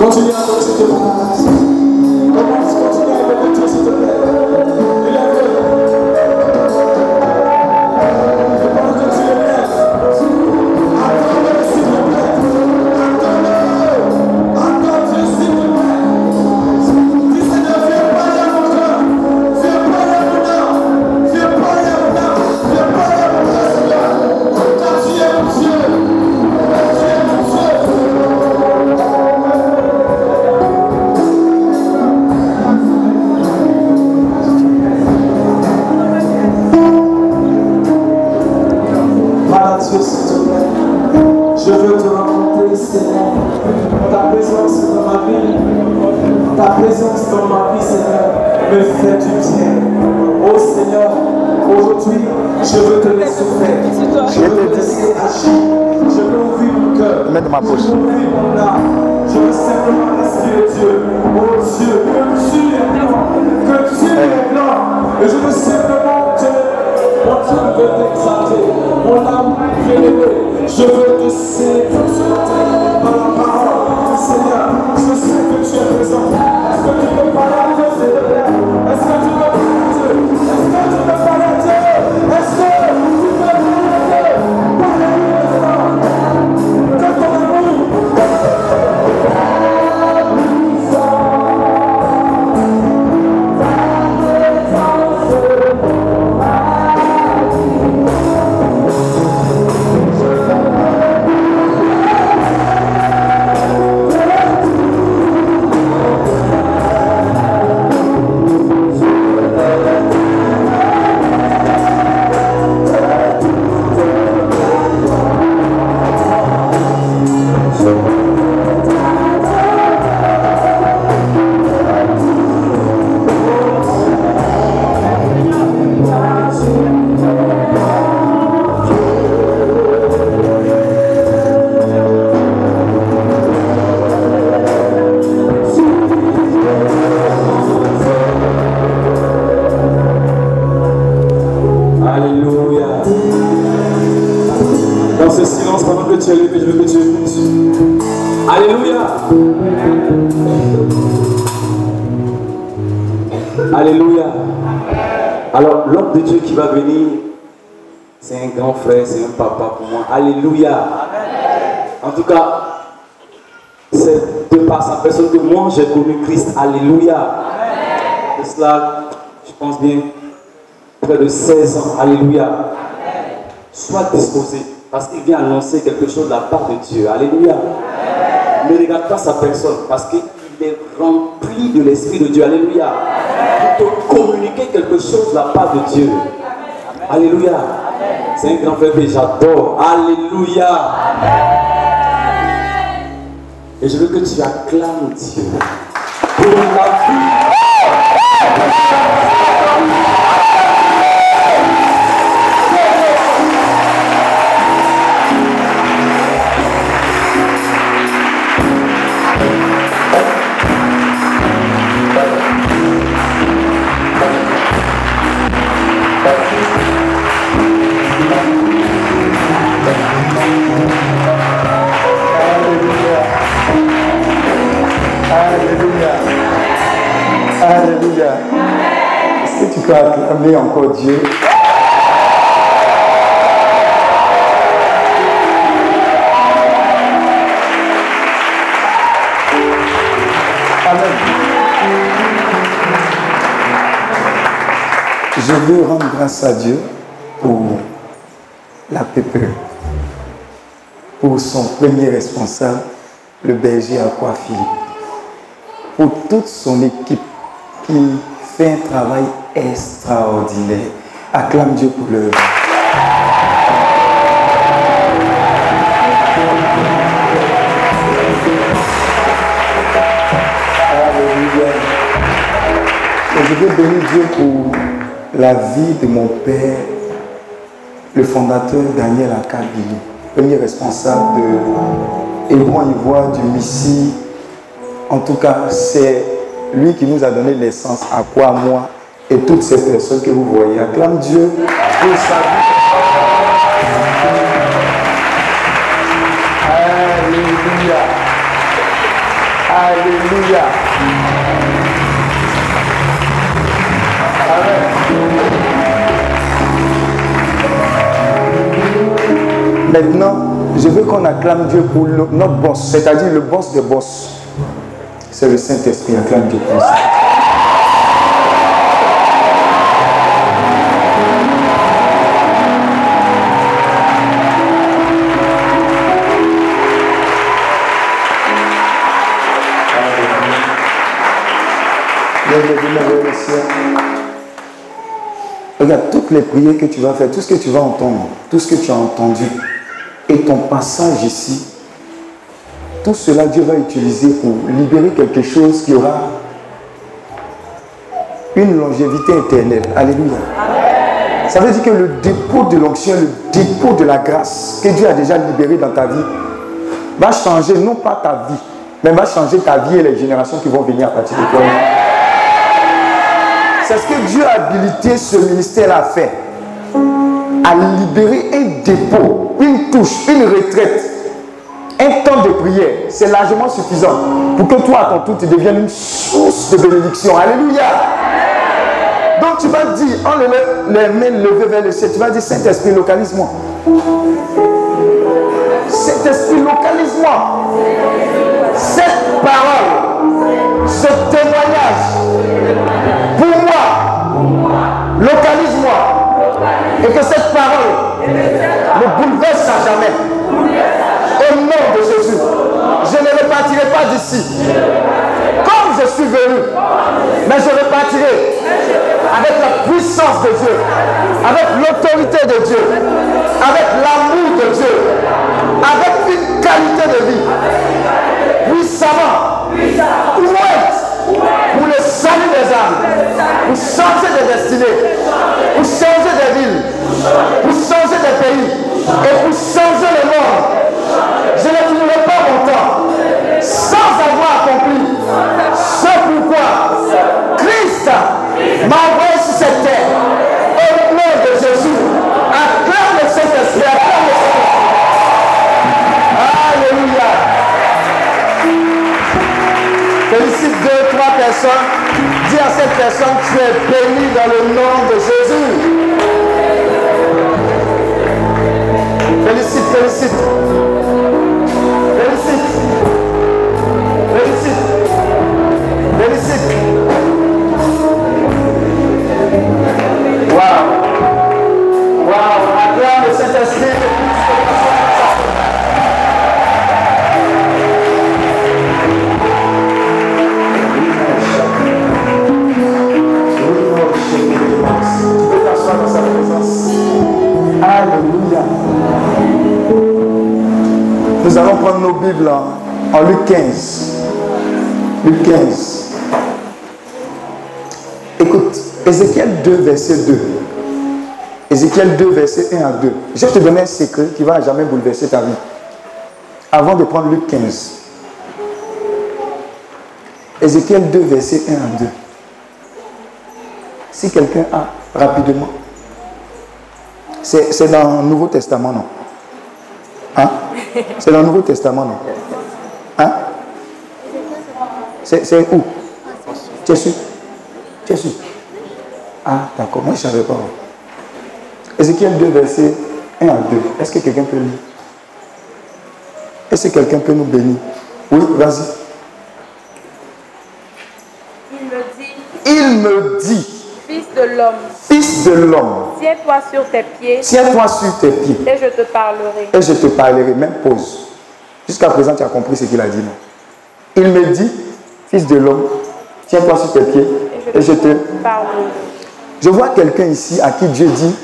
Continue grand frère, c'est un papa pour moi. Alléluia. En tout cas, c'est de par sa personne que moi j'ai connu Christ. Alléluia. De cela, je pense bien, près de 16 ans. Alléluia. Sois disposé parce qu'il vient annoncer quelque chose de la part de Dieu. Alléluia. Ne regarde pas sa personne parce qu'il est rempli de l'Esprit de Dieu. Alléluia. Pour te communiquer quelque chose de la part de Dieu. Alléluia. C'est un grand frère que j'adore. Alléluia. Et je veux que tu acclames Dieu pour la vie. Alléluia. Est-ce que tu peux acclamer encore Dieu? Je veux rendre grâce à Dieu pour la PPE, pour son premier responsable, le berger Aqua Philippe pour toute son équipe qui fait un travail extraordinaire. Acclame Dieu pour l'œuvre. Je veux bénir Dieu pour la vie de mon père, le fondateur Daniel Akabili, premier responsable de Hébron Ivoire du Missi en tout cas, c'est lui qui nous a donné naissance à quoi moi et toutes ces personnes que vous voyez. Acclame Dieu pour sa vie. Alléluia. Alléluia. Maintenant, je veux qu'on acclame Dieu pour notre boss, c'est-à-dire le boss des boss. C'est le Saint-Esprit. Acclame Dieu pour ça. Regarde toutes les prières que tu vas faire, tout ce que tu vas entendre, tout ce que tu as entendu, et ton passage ici, tout cela Dieu va utiliser pour libérer quelque chose qui aura une longévité éternelle. Alléluia. Ça veut dire que le dépôt de l'onction, le dépôt de la grâce que Dieu a déjà libéré dans ta vie, va changer non pas ta vie, mais va changer ta vie et les générations qui vont venir à partir de toi. C'est ce que Dieu a habilité ce ministère à faire. À libérer un dépôt, une touche, une retraite, un temps de prière. C'est largement suffisant pour que toi, à ton tour, tu deviennes une source de bénédiction. Alléluia. Donc tu vas dire, en les mains levées vers le ciel, tu vas dire, Saint-Esprit, localise-moi. Saint-Esprit, localise-moi. Cette parole, ce témoignage Localise-moi. Et que cette parole me bouleverse à jamais. Comme je suis venu. Mais je repartirai avec la puissance de Dieu. Avec l'autorité de Dieu. Avec l'amour de Dieu. Avec une qualité de vie. Puissamment. Puissamment. Pour le salut des âmes pour changer de destinée, pour changer de ville, pour changer de pays et pour changer le monde. Personne, tu es béni dans le nom de Jésus. Félicite, félicite. Nous allons prendre nos Bibles en Luc 15. Luc 15. Écoute, Ézéchiel 2, verset 2. Ézéchiel 2, verset 1 à 2. Je te donner un secret qui va jamais bouleverser ta vie. Avant de prendre Luc 15. Ézéchiel 2, verset 1 à 2. Si quelqu'un a rapidement. C'est dans le Nouveau Testament, non? C'est dans le Nouveau Testament, non? Hein? C'est où? Tu es sûr Tu es sûr Ah, d'accord, moi je ne savais pas. Ézéchiel 2, verset 1 à 2. Est-ce que quelqu'un peut lire? Est-ce que quelqu'un peut nous bénir? Oui, vas-y. Il me dit. Il me dit. Fils de l'homme. Fils de l'homme. Tiens-toi sur tes pieds. Tiens-toi sur tes pieds. Et je te parlerai. Et je te parlerai. Même pause. Jusqu'à présent, tu as compris ce qu'il a dit, non? Il me dit, Fils de l'homme, tiens-toi sur tes pieds. Et je, te parlerai. Je vois quelqu'un ici à qui Dieu dit,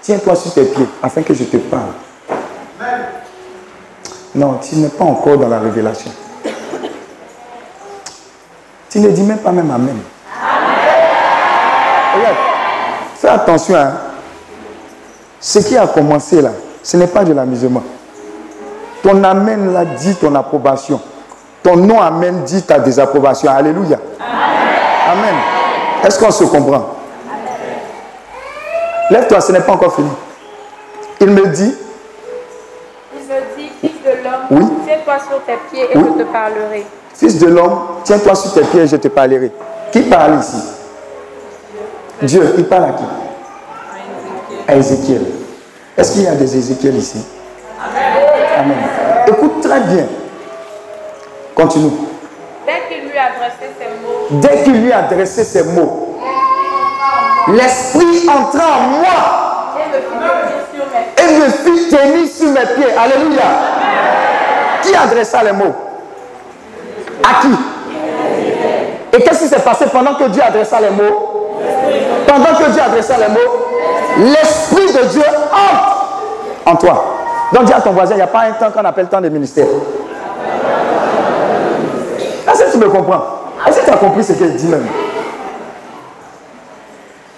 tiens-toi sur tes pieds afin que je te parle. Non, tu n'es pas encore dans la révélation. Tu ne dis même pas même Amen. Regarde, fais attention. Hein. Ce qui a commencé là, ce n'est pas de l'amusement. Ton Amen l'a dit ton approbation. Ton non Amen dit ta désapprobation. Alléluia. Amen. Est-ce qu'on se comprend? Lève-toi, ce n'est pas encore fini. Il me dit. Il me dit, fils de l'homme, oui. Tiens-toi sur tes pieds et Oui. je te parlerai. Fils de l'homme, tiens-toi sur tes pieds et je te parlerai. Qui parle ici? Dieu, il parle à qui? À Ézéchiel. Est-ce qu'il y a des Ézéchiel ici? Amen. Écoute très bien. Continue. Dès qu'il lui adressait ces mots, Dès qu'il lui a adressé ces mots, l'Esprit entra en moi et me fit tenir sur mes pieds. Alléluia. Qui adressa les mots? À qui? Et qu'est-ce qui s'est passé pendant que Dieu adressa les mots? Pendant que Dieu adressa les mots, l'Esprit de Dieu entre en toi. Donc dis à ton voisin, il n'y a pas un temps qu'on appelle temps de ministère. Est-ce que tu me comprends? Est-ce que tu as compris ce qu'il dit même?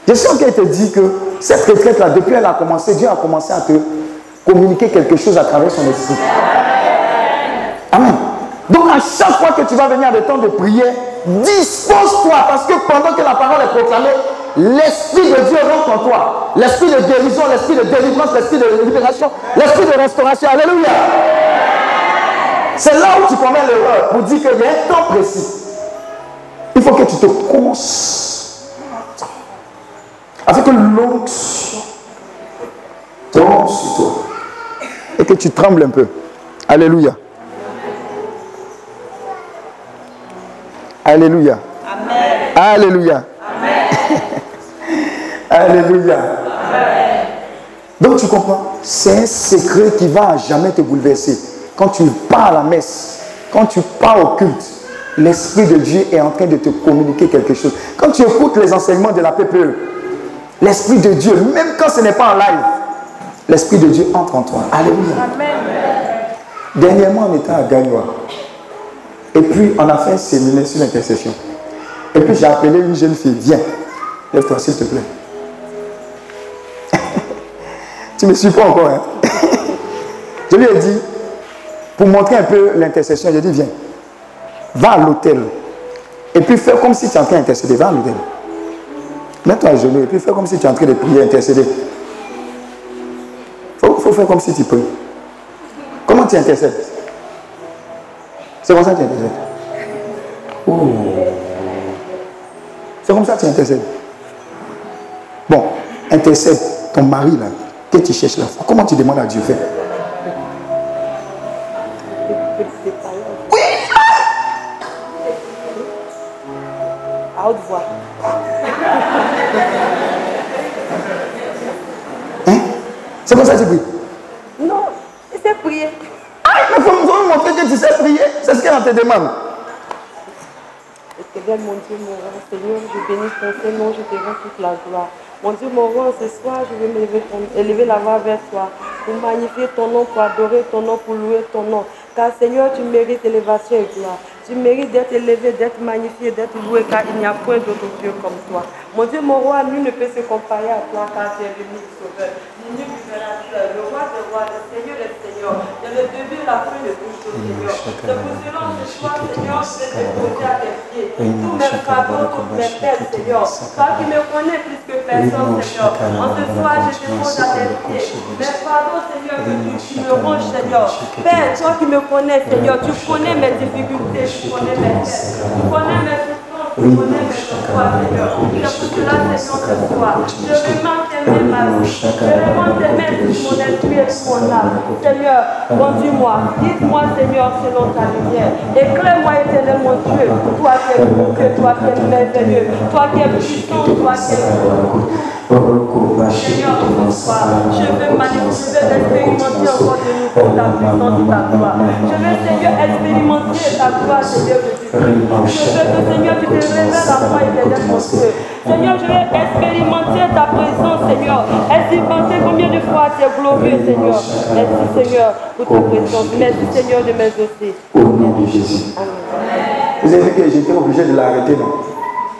Je sens qu'elle te dit que cette retraite-là, depuis qu'elle a commencé, Dieu a commencé à te communiquer quelque chose à travers son esprit. Amen. Donc à chaque fois que tu vas venir à des temps de prière, dispose-toi parce que pendant que la parole est proclamée, l'Esprit de Dieu rentre en toi. L'Esprit de guérison, l'Esprit de délivrance, l'Esprit de libération, l'Esprit de restauration. Alléluia. C'est là où tu commets l'erreur pour dire qu'il y a un temps précis. Il faut que tu te concentres afin que l'onction tombe sur toi et que tu trembles un peu. Alléluia. Alléluia. Alléluia. Alléluia. Donc tu comprends? C'est un secret qui va à jamais te bouleverser. Quand tu pars à la messe, quand tu pars au culte, l'Esprit de Dieu est en train de te communiquer quelque chose. Quand tu écoutes les enseignements de la PPE, l'Esprit de Dieu, même quand ce n'est pas en live, l'Esprit de Dieu entre en toi. Alléluia. Amen. Dernièrement, on était à Gagnoa. Et puis, on a fait un séminaire sur l'intercession. Et puis, j'ai appelé une jeune fille. Viens, lève-toi, s'il te plaît. Tu me suis pas encore, hein? Je lui ai dit, pour montrer un peu l'intercession, j'ai dit, viens, va à l'hôtel. Et puis, fais comme si tu es en train d'intercéder. Va à l'hôtel. Mets-toi à genoux et puis fais comme si tu es en train de prier, intercéder. Il faut, faire comme si tu pries. Comment tu intercèdes? C'est comme ça que tu intercèdes. Oh. C'est comme ça que tu intercèdes. Bon, intercède ton mari là, que tu cherches là. Comment tu demandes à Dieu faire? À haute voix. Hein? C'est comme ça que tu pries? Non, il s'est prié. Ah, mais faut, me montrer que tu sais prier. C'est ce qu'elle te demande. Éternel, mon Dieu, mon Seigneur, je bénis ton Saint-Nom, je te rends toute la gloire. Mon Dieu, mon roi, ce soir, je vais élever la voix vers toi, pour magnifier ton nom, pour adorer ton nom, pour louer ton nom. Car Seigneur, tu mérites élévation et gloire. Tu mérites d'être élevé, d'être magnifié, d'être loué, car il n'y a point d'autre Dieu comme toi. Mon Dieu, mon roi, nul ne peut se comparer à toi, car tu es l'unique sauveur, l'unique libérateur, le roi des rois, le Seigneur des seigneurs, de le début, la fin de tout chose, Seigneur. C'est pour cela, ce soir, Seigneur, je vais te poser à tes pieds. Tous mes fardeaux, toutes mes peines, Seigneur. Toi qui me connais plus que personne, Seigneur. En ce soir, je te pose à tes pieds. Mes fardeaux, Seigneur, que tu, tu me ronges, Seigneur. Père, toi qui me connais, Seigneur, tu connais mes difficultés, tu connais mes peines, tu connais mes souffrances, tu connais mes espoirs, Seigneur. C'est pour cela, Seigneur, ce soir, je remets tes mains, ma vie. Je remets tes mains sur mon esprit et sur mon âme. Seigneur, conduis-moi. Guide-moi, Seigneur, selon ta lumière. Éclaire-moi, éternel, mon Dieu. Toi qui es beau, que toi qui es merveilleux. Toi qui es puissant, toi qui es Seigneur, je veux manifester, expérimenter encore de nouveau ta puissance ta gloire. Je veux, Seigneur, expérimenter ta gloire, Seigneur Jésus. Je veux que, Seigneur, tu te révèles à moi, éternel, mon Dieu. Seigneur, je veux expérimenter ta présence, Seigneur. Expérimenter combien de fois tu es glorieux, Seigneur. Merci, Seigneur, pour ta présence. Merci, Seigneur, de m'exaucer. Au nom de Jésus. Vous avez vu que j'étais obligé de l'arrêter, non?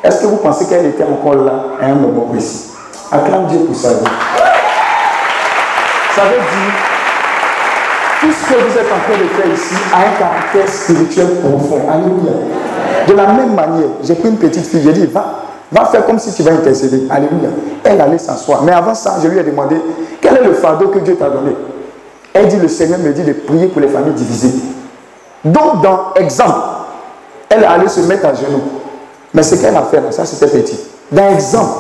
Est-ce que vous pensez qu'elle était encore là à un moment précis? Acclame Dieu pour vie. Ça veut dire, tout ce que vous êtes en train de faire ici a un caractère spirituel profond. Alléluia. De la même manière, j'ai pris une petite fille, j'ai dit, va, va faire comme si tu vas intercéder. Alléluia. Elle allait s'asseoir. Mais avant ça, je lui ai demandé, quel est le fardeau que Dieu t'a donné? Elle dit, le Seigneur me dit de prier pour les familles divisées. Donc, dans exemple, elle est allée se mettre à genoux. Mais ce qu'elle a fait, ça c'était petit. Dans exemple,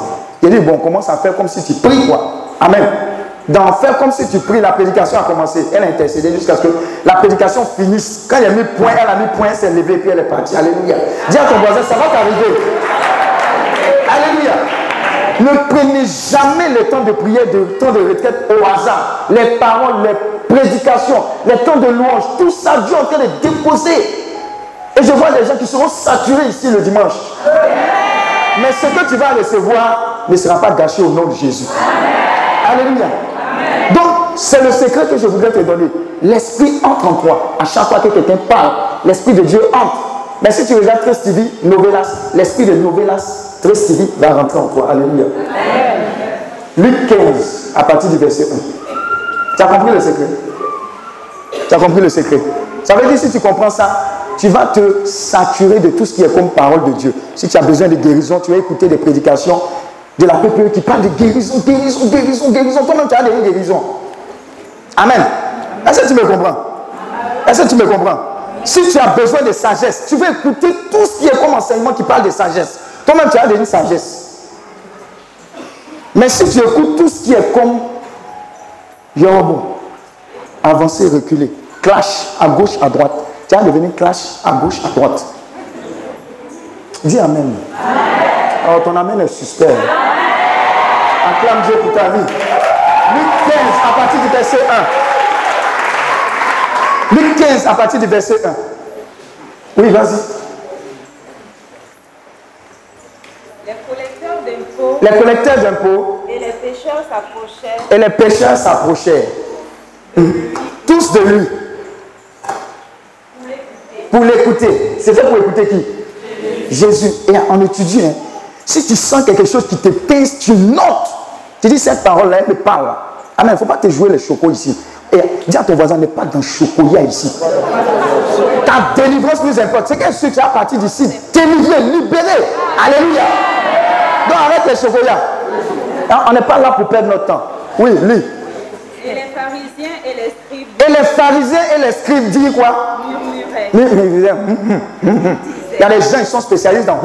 il dit, bon, commence à faire comme si tu pries, quoi. Amen. D'en faire comme si tu pries, la prédication a commencé. Elle a intercédé jusqu'à ce que la prédication finisse. Quand il a mis point, elle a mis point, s'est levée, puis elle est partie. Alléluia. Dis à ton voisin, ça va t'arriver. Alléluia. Ne prenez jamais le temps de prière, le temps de retraite au hasard. Les paroles, les prédications, les temps de louange, tout ça, Dieu est en train de déposer. Et je vois des gens qui seront saturés ici le dimanche. Mais ce que tu vas recevoir ne sera pas gâché au nom de Jésus. Alléluia. Donc, c'est le secret que je voudrais te donner. L'esprit entre en toi. À chaque fois que quelqu'un parle, l'esprit de Dieu entre. Mais si tu regardes Trist TV, Novelas, l'esprit de Novelas, Trist TV va rentrer en toi. Alléluia. Luc 15, à partir du verset 1. Tu as compris le secret? Tu as compris le secret? Ça veut dire si tu comprends ça, tu vas te saturer de tout ce qui est comme parole de Dieu. Si tu as besoin de guérison, tu vas écouter des prédications de la PPE qui parlent de guérison, guérison, guérison, guérison. Toi-même, tu as des guérisons. Amen. Est-ce que tu me comprends? Est-ce que tu me comprends? Si tu as besoin de sagesse, tu vas écouter tout ce qui est comme enseignement qui parle de sagesse. Toi-même, tu as une sagesse. Mais si tu écoutes tout ce qui est comme bon, avancer, reculer, clash à gauche, à droite, tu vas devenir clash à gauche, à droite. Dis Amen. Oh, ton Amen est suspect. Acclame Dieu pour ta vie. Luc 15 à partir du verset 1. Luc 15 à partir du verset 1. Oui, vas-y. Les collecteurs d'impôts et les pêcheurs s'approchaient et les pécheurs s'approchaient. Tous de lui. Pour l'écouter. C'était pour écouter qui? Jésus. Et on étudie. Hein. Si tu sens quelque chose qui te pince, tu notes. Tu dis cette parole-là, elle me parle. Amen. Il ne faut pas te jouer les chocos ici. Et dis à ton voisin, n'est pas dans chocolat ici. Ta délivrance nous importe. C'est ceux qui à partir d'ici, délivré, libéré. Alléluia. Donc arrête les chocolats. Hein, On n'est pas là pour perdre notre temps. Oui, lis. et les pharisiens et les scribes Et les pharisiens et les scribes disent quoi? murmuraient. Il y a des gens qui sont spécialistes dans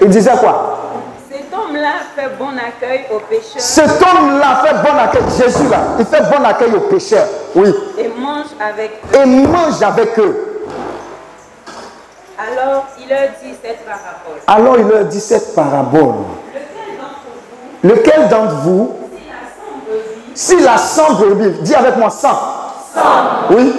Ils disaient quoi? Cet homme-là fait bon accueil aux pécheurs Cet homme-là fait bon accueil. Jésus là, il fait bon accueil aux pécheurs. Oui. et mange avec eux. Et mange avec eux. Alors il leur dit cette parabole. Alors il leur dit cette parabole. Lequel d'entre Lequel d'entre vous, s'il a cent brebis, si la sang brebis, dis avec moi sang. Oui.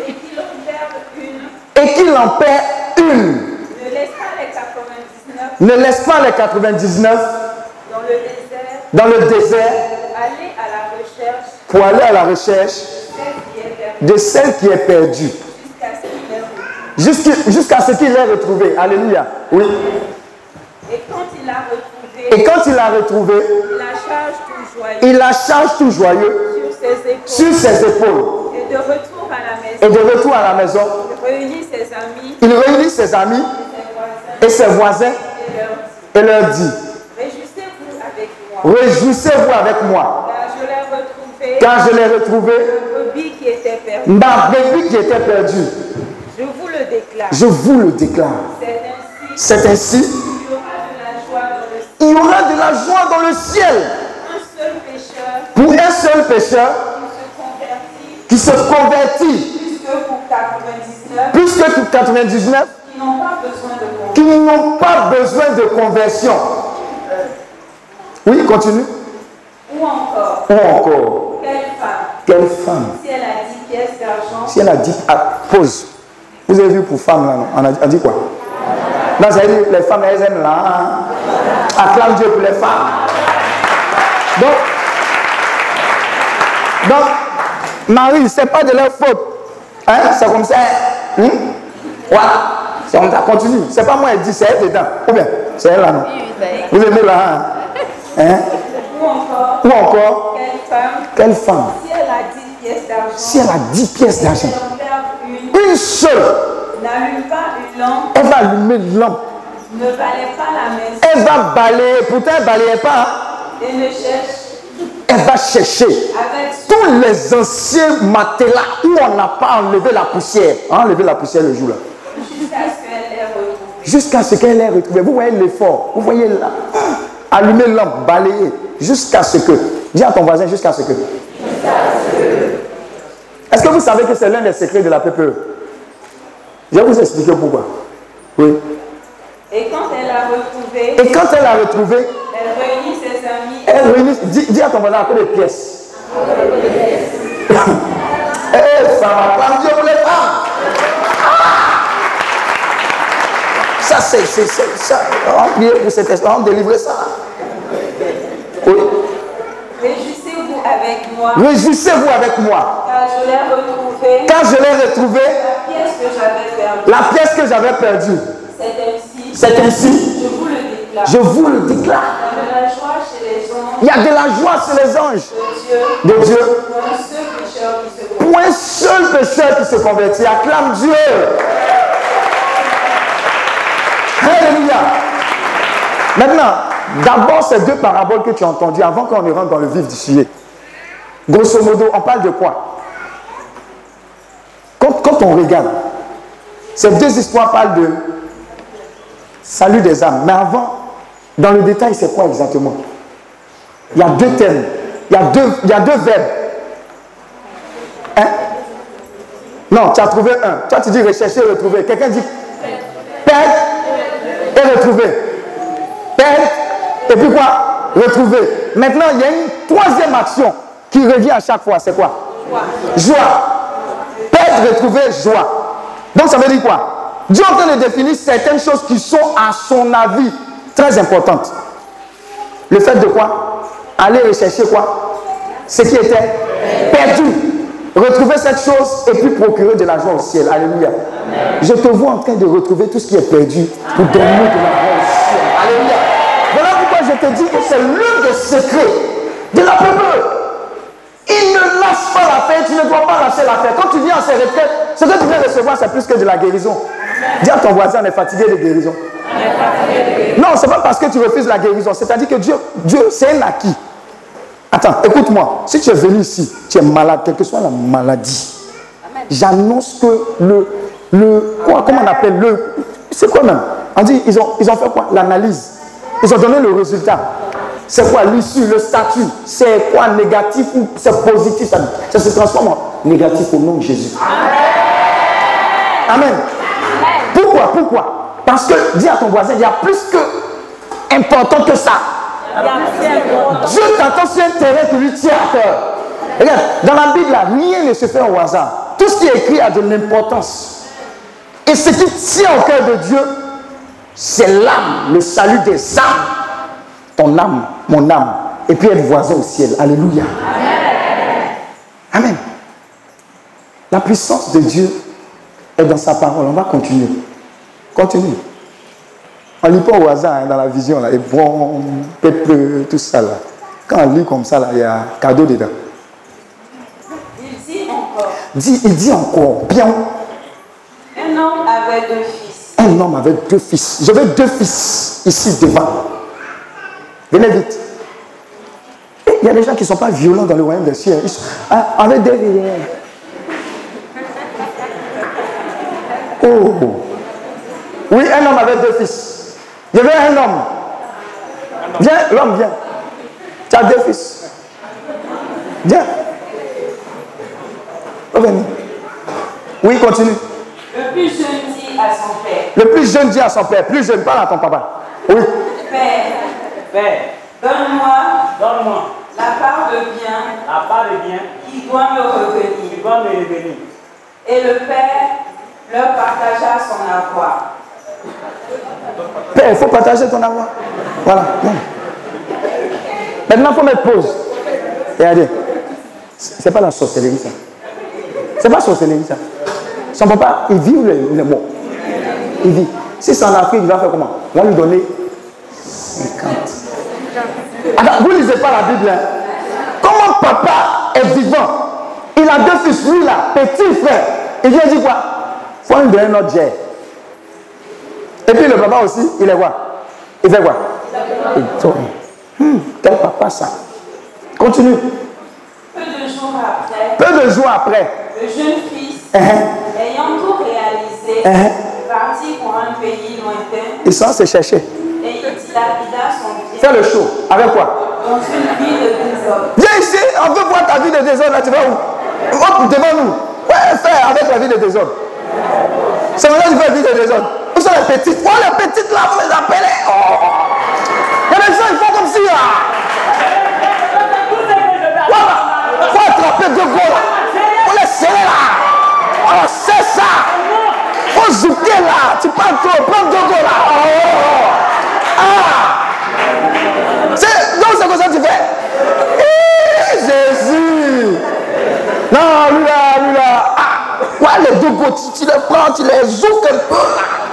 et qu'il en perd une, Et qu'il en perd une. ne laisse pas les 99 Ne laisse pas les 99 dans le désert, dans le désert aller à la recherche pour aller à la recherche de celle qui est perdue. jusqu'à ce qu'il l'ait retrouvé. Alléluia. Oui. Et quand il l'a retrouvé, Et quand il l'a retrouvé, il la charge tout joyeux il la charge tout joyeux sur ses épaules. sur ses épaules. Et de retour à la maison, Et de retour à la maison, il réunit ses amis il réunit ses amis et et ses voisins ses voisins et leur dit Réjouissez-vous avec moi, réjouissez-vous avec moi, car je l'ai retrouvé, ma brebis qui était perdue. Je vous le déclare. Je vous le déclare. C'est ainsi C'est ainsi, qu'il y aura de la joie dans le ciel. il y aura de la joie dans le ciel. Un seul pécheur pour un seul pécheur qui se convertit, qui se convertit, puisque pour 99 plus que pour 99 qui n'ont pas besoin de conversion. Oui, continue. Ou encore, Ou encore, quelle femme, quelle femme, si elle a 10 pièces d'argent, si elle a dit, ah, pause. Vous avez vu pour femme là, on a, on dit quoi? Non, ça veut dire les femmes, elles aiment là. hein. Acclame Dieu pour les femmes. Donc, donc Marie, c'est pas de leur faute. Hein? C'est comme ça. Hein? Voilà. Ça. Continue. C'est pas moi qui dit, c'est elle dedans. Ou bien, c'est elle là, non? Vous aimez là, hein? Hein? ou encore, Ou encore, quelle femme, quelle femme, si elle a 10 pièces d'argent, si elle a 10 pièces d'argent, elle en perd une, une seule, n'allume pas une lampe, elle va allumer une lampe. ne balaie pas la maison Elle va balayer, pourtant elle ne balayait pas, hein? et ne cherche elle va chercher avec tous Tous les anciens matelas où on n'a pas enlevé la poussière. On a enlevé la poussière le jour là. Jusqu'à ce qu'elle ait retrouvé. Jusqu'à ce qu'elle. Vous voyez l'effort. Vous voyez là. Allumer lampe, balayer. Jusqu'à ce que. Dis à ton voisin jusqu'à ce que. Est-ce que vous savez que c'est l'un des secrets de la PPE Je vais vous expliquer pourquoi. Oui. Et quand elle a retrouvé, Et quand elle a retrouvé, elle réunit ses amis. elle réunit. Dis, dis à ton voisin à peu de pièces. Eh, ça va prendre Dieu pour les femmes. Ça, c'est. ça. On va prier pour cet instant, on va délivrer ça. Oui. Réjouissez-vous avec moi, Réjouissez-vous avec moi. car je l'ai retrouvée. Quand je l'ai retrouvé, La pièce que j'avais perdue. perdue, C'est ainsi. c'est ainsi. Je vous le déclare. Je vous le déclare. Il y a de la joie chez les anges de Dieu. de Dieu. Un seul pécheur qui se convertit, acclame Dieu. Alléluia. Maintenant, d'abord ces deux paraboles que tu as entendues avant qu'on ne rentre dans le vif du sujet. Grosso modo, on parle de quoi? Quand, quand on regarde, ces deux histoires parlent de salut des âmes. Mais avant, dans le détail, c'est quoi exactement? Il y a deux thèmes, il y a deux, il y a deux verbes. Hein? Non, tu as trouvé un. Toi, tu dis rechercher, retrouver. Quelqu'un dit perdre et retrouver. Perdre et puis quoi? Retrouver. Maintenant, il y a une troisième action qui revient à chaque fois. C'est quoi? Joie. Perdre, retrouver, joie. Donc, ça veut dire quoi? Dieu est en train de définir certaines choses qui sont, à son avis, très importantes. Le fait de quoi? Aller rechercher quoi? Ce qui était perdu. Retrouver cette chose et puis procurer de la joie au ciel. Alléluia. Je te vois en train de retrouver tout ce qui est perdu pour donner de la joie au ciel. Alléluia. Voilà pourquoi je te dis que c'est l'un des secrets de la peuple. Il ne lâche pas l'affaire, tu ne dois pas lâcher l'affaire. Quand tu viens en ces retraites, ce que tu viens recevoir, c'est plus que de la guérison. Dis à ton voisin, on est fatigué de guérison. Non, c'est pas parce que tu refuses la guérison. C'est-à-dire que Dieu, Dieu c'est un acquis. Attends, écoute-moi. Si tu es venu ici, tu es malade, quelle que soit la maladie, j'annonce que le, le, quoi, comment on appelle le, c'est quoi même? On dit, ils ont, ils ont fait quoi? L'analyse. Ils ont donné le résultat. C'est quoi l'issue, le statut? C'est quoi négatif ou c'est positif? Ça, ça se transforme en négatif au nom de Jésus. Amen. Pourquoi? Pourquoi? Parce que, dis à ton voisin, il y a plus que important que ça. Dieu t'attend sur un terrain qui lui tient à cœur. Regarde, dans la Bible, rien ne se fait au hasard. Tout ce qui est écrit a de l'importance. Et ce qui tient au cœur de Dieu, c'est l'âme, le salut des âmes. Ton âme, mon âme. Et puis être voisin au ciel. Alléluia. Amen. La puissance de Dieu est dans sa parole. On va continuer. Continue. On lit pas au hasard hein, dans la vision, là, et bon, peuple, tout ça. Là. Quand on lit comme ça, là, il y a cadeau dedans. Il dit encore il dit encore, bien, Un homme avait deux fils. un homme avec deux fils. Je veux deux fils ici devant. Venez vite. Il y a des gens qui ne sont pas violents dans le royaume des cieux. Ils sont, ah, avec deux fils. Oh. Oui, un homme avec deux fils. Je veux un homme. Viens, l'homme, viens. Tu as deux fils. Viens. Revenez. Oui, continue. Le plus jeune dit à son père Le plus jeune dit à son père, plus jeune, parle à ton papa. Oui. Père, Père, donne-moi donne-moi la part de bien la part de bien qui doit me qui revenir. va me revenir. Et le père leur partagea son avoir. Père, il faut partager ton avoir. Voilà. Maintenant, il faut mettre pause. Regardez. C'est pas la sorcellerie, ça. C'est pas la sorcellerie, ça. Son papa, il vit ou il est- il vit. Si c'est en Afrique, il va faire comment? On va lui donner 50. Attends, vous ne lisez pas la Bible. hein? Comment papa est vivant? Il a deux fils, lui là, petit frère. Il vient dire quoi? Faut lui donner notre jet. Et puis le papa aussi, il est quoi? Il fait quoi? Il tourne. Hmm, quel papa ça? Continue. Peu de jours après, Peu de jours après, le jeune fils, hein, ayant tout réalisé, hein, partit pour un pays lointain ils sont se chercher. et il dilapida son bien Fais le show. Avec quoi? Dans une vie de désordre. Viens ici, on veut voir ta vie de désordre. Là, tu vas où? Hop, devant nous. Ouais, fais avec la vie de désordre. C'est maintenant que tu fais la vie de désordre. Où sont les petites Oh, les petites là, vous les appelez Oh a des gens, ils font comme si là. Voilà. Faut attraper deux gros là? Faut les serrer là. Oh, c'est ça. Faut zouker là. Tu prends trop, prends deux gros là. Oh, oh, oh. Ah. C'est- Donc c'est comme ça que tu fais. Jésus. Non, lui là, lui là. Ah, les deux gros, tu, tu les prends, tu les zoukes un peu là.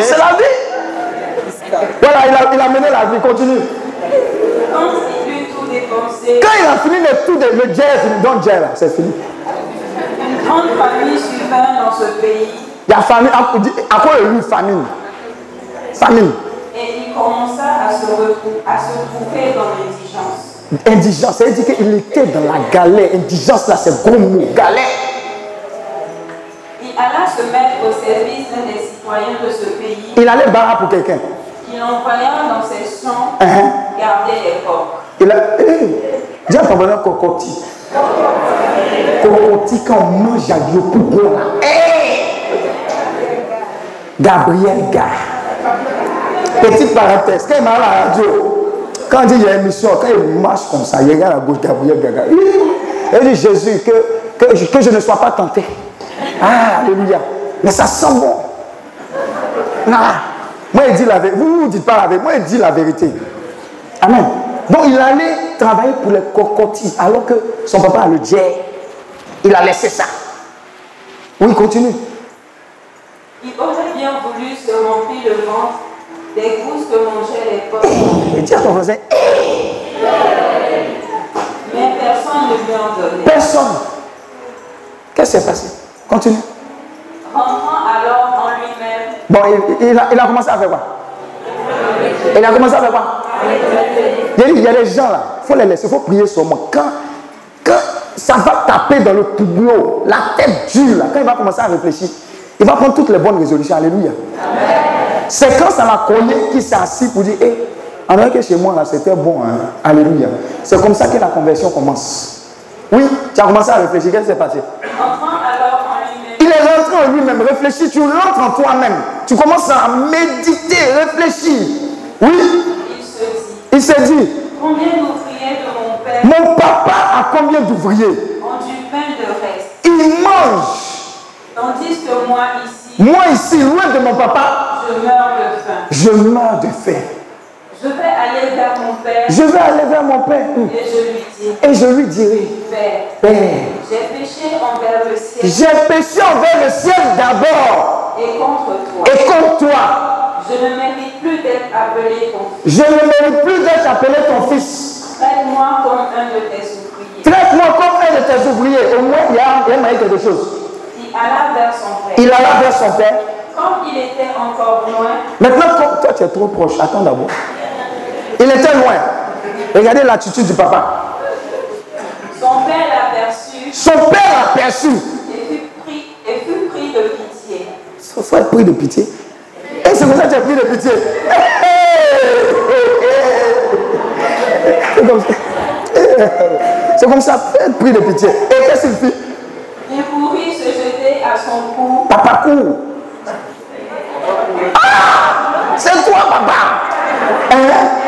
C'est la vie. Voilà, il a, il a mené la vie, continue. Quand il il a fini le tout de le. Donc jet là, c'est fini. une grande famille survint dans ce pays Il y a famine, à, quoi il a eu famine? Famine. et il commença à se, à se trouver dans l'indigence. Indigence, ça veut dire qu'il était dans la galère. Indigence là, c'est gros mot. Galère. Il alla se mettre au service d'un des citoyens de ce pays Il allait barrer pour quelqu'un. qui l'envoya dans ses champs Hein? garder les coqs. Il a. À ton bonheur cocotti. Cocotti, quand on mange à Dieu pour là. Gabriel Gars. Petite parenthèse, quand il m'a à la radio, quand il dit il y a une émission, quand il marche comme ça, il regarde à gauche Gabriel Gaga. Il dit Jésus, que, que, je- que je ne sois pas tenté. Ah, Alléluia. Mais ça sent bon. Ah. Moi, il dit la vérité. Vous ne dites pas la vérité. Moi, il dit la vérité. Amen. Donc, il allait travailler pour les cocotis, alors que son papa le jet. Il a laissé ça. Oui, continue. Il aurait bien voulu se remplir le ventre des gousses que mangeaient les coqs, Et dis à ton voisin, Eh, mais personne ne lui en donnait. personne. Qu'est-ce qui s'est passé? Continue. Rentrant alors en lui-même, Bon, il, il a, il a commencé à faire quoi? Il a commencé à faire quoi? Il y a des gens là, il faut les laisser, il faut prier sur moi. Quand, quand ça va taper dans le poubleau, la tête dure là, quand il va commencer à réfléchir, il va prendre toutes les bonnes résolutions. Alléluia. C'est quand ça va cogner qu'il s'est assis pour dire, hé, en vrai que chez moi là, c'était bon. hein. Alléluia. C'est comme ça que la conversion commence. Oui, tu as commencé à réfléchir, qu'est-ce qui s'est passé? Alors il est rentré en lui-même, réfléchis, tu rentres en toi-même. Tu commences à méditer, réfléchir. Oui, il se dit Combien d'ouvriers de mon père mon papa a combien d'ouvriers? ont du pain de reste, Il mange. tandis que moi ici, Moi ici, loin de mon papa, je meurs de faim. je meurs de faim. Je vais aller vers mon père Je vais aller vers mon père et je lui dis et je lui dirai, Père, Père, j'ai péché envers le ciel j'ai péché envers le ciel d'abord et contre toi. et contre toi. Je ne mérite plus d'être appelé ton fils. Je ne mérite plus d'être appelé ton fils. Traite-moi comme un de tes ouvriers. Traite-moi comme un de tes ouvriers. Au moins, il y a, il y a quelque chose. Il alla vers son père. Il alla vers son père. Comme il était encore loin, Maintenant, toi, tu es trop proche. Attends d'abord. Il était loin. Regardez l'attitude du papa. son père l'aperçut Son père a perçu. et fut pris, et fut pris de être pris de pitié. Et c'est comme ça que tu es pris de pitié. C'est comme ça. C'est comme ça, être pris de pitié. Et qu'est-ce qu'il fit Il courut se jeter à son cou Papa court. Ah C'est toi, papa. Hein?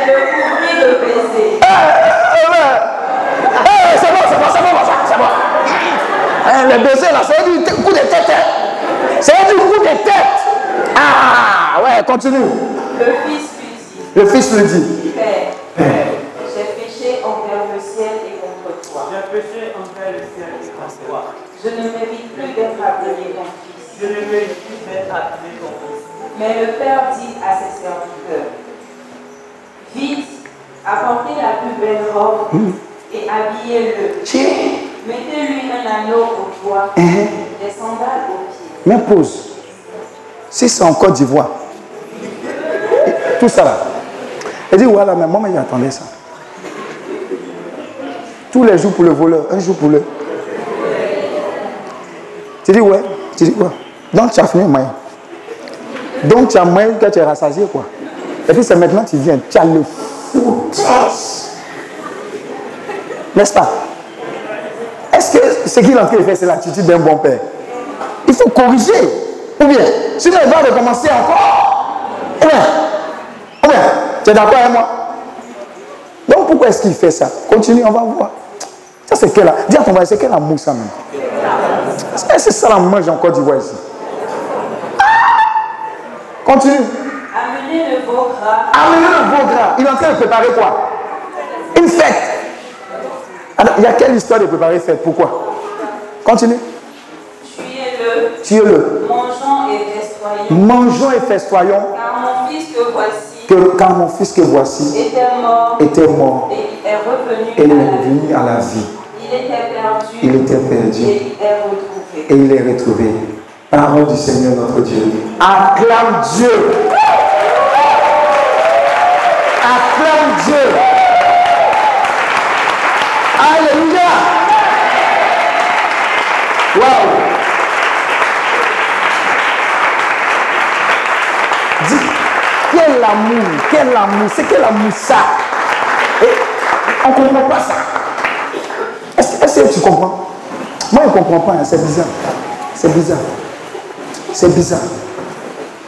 et le couvrit de baisers. Eh, ouais. Eh, c'est bon, c'est bon, c'est bon, c'est bon. Hein, le baiser là, c'est du coup de tête. hein. C'est du coup de tête. Ah, ouais, continue. Le fils lui dit Le fils lui dit Père, j'ai péché envers le ciel et contre toi. J'ai péché envers le ciel et contre toi. Je ne mérite plus d'être appelé ton fils. Je ne mérite plus d'être appelé ton fils. Mais le père dit à ses serviteurs Vite, apportez la plus belle robe et habillez-le. Mettez-lui un anneau au doigt, Hein? des sandales aux pieds m'impose. Si c'est en Côte d'Ivoire, tout ça là. Elle dit, voilà, mais moi, mais j'attendais ça. Tous les jours pour le voleur, un jour pour le. Tu dis, ouais, tu dis, ouais. Donc, tu as fini, moyen. Donc, tu as moyen que tu es rassasié, quoi. Et puis, c'est maintenant que tu viens, tu as le. N'est-ce pas? Est-ce que ce qu'il a en train de faire, c'est l'attitude d'un bon père? Il faut corriger. Ou bien, sinon il va recommencer encore. Ou bien, ou bien, tu es d'accord avec moi? Donc pourquoi est-ce qu'il fait ça? Continue, on va voir. Ça c'est quel Dis à ton voisin, c'est quel amour ça même? Est-ce que c'est ça la mange en Côte d'Ivoire ici Continue. Amenez le veau gras. Amenez le veau gras. Il est en train de préparer quoi? Une fête. Alors, il y a quelle histoire de préparer fête? Pourquoi? Continue. Tuez-le. Mangeons et festoyons. Mangeons et festoyons. Car mon fils que voici Que, car mon fils que voici était mort était mort et est revenu et il est revenu à la vie. Il était perdu. Il était perdu. Et il est retrouvé. Et il est retrouvé. Parole du Seigneur notre Dieu. Acclame Dieu. Acclame Dieu. Alléluia. Waouh. Dis, quel amour, quel amour, c'est quel amour ça? Et on ne comprend pas ça. Est-ce est-ce que tu comprends? Moi, je ne comprends pas, hein, c'est bizarre. C'est bizarre. C'est bizarre.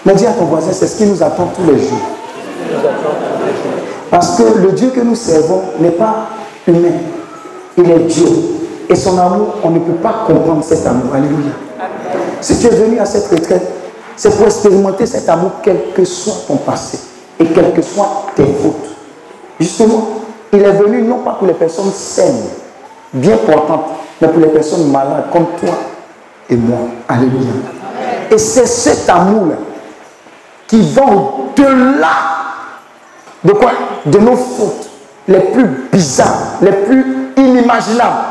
Mais dis à ton voisin, c'est ce qui nous attend tous les jours. Parce que le Dieu que nous servons n'est pas humain. Il est Dieu. Et son amour, on ne peut pas comprendre cet amour. Alléluia. Si tu es venu à cette retraite, c'est pour expérimenter cet amour, quel que soit ton passé et quelles que soient tes fautes. Justement, il est venu non pas pour les personnes saines, bien portantes, mais pour les personnes malades comme toi et moi. Alléluia. Et c'est cet amour-là qui va au-delà de quoi? De nos fautes les plus bizarres, les plus inimaginables.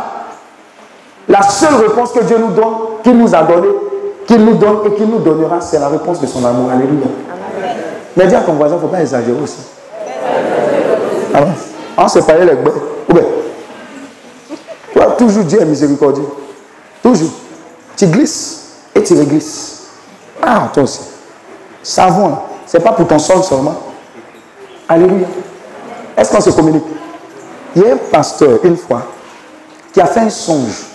La seule réponse que Dieu nous donne, qu'il nous a donné, qu'il nous donne et qu'il nous donnera, c'est la réponse de son amour. Alléluia. Mais dis à ton voisin, il ne faut pas exagérer aussi. Ah. On se parlait les bien, toi, toujours Dieu est miséricordieux. Toujours. Tu glisses et tu réglisses. Ah, toi aussi. Savon, là, c'est pas pour ton sol seulement. Alléluia. Est-ce qu'on se communique? Il y a un pasteur, une fois, qui a fait un songe.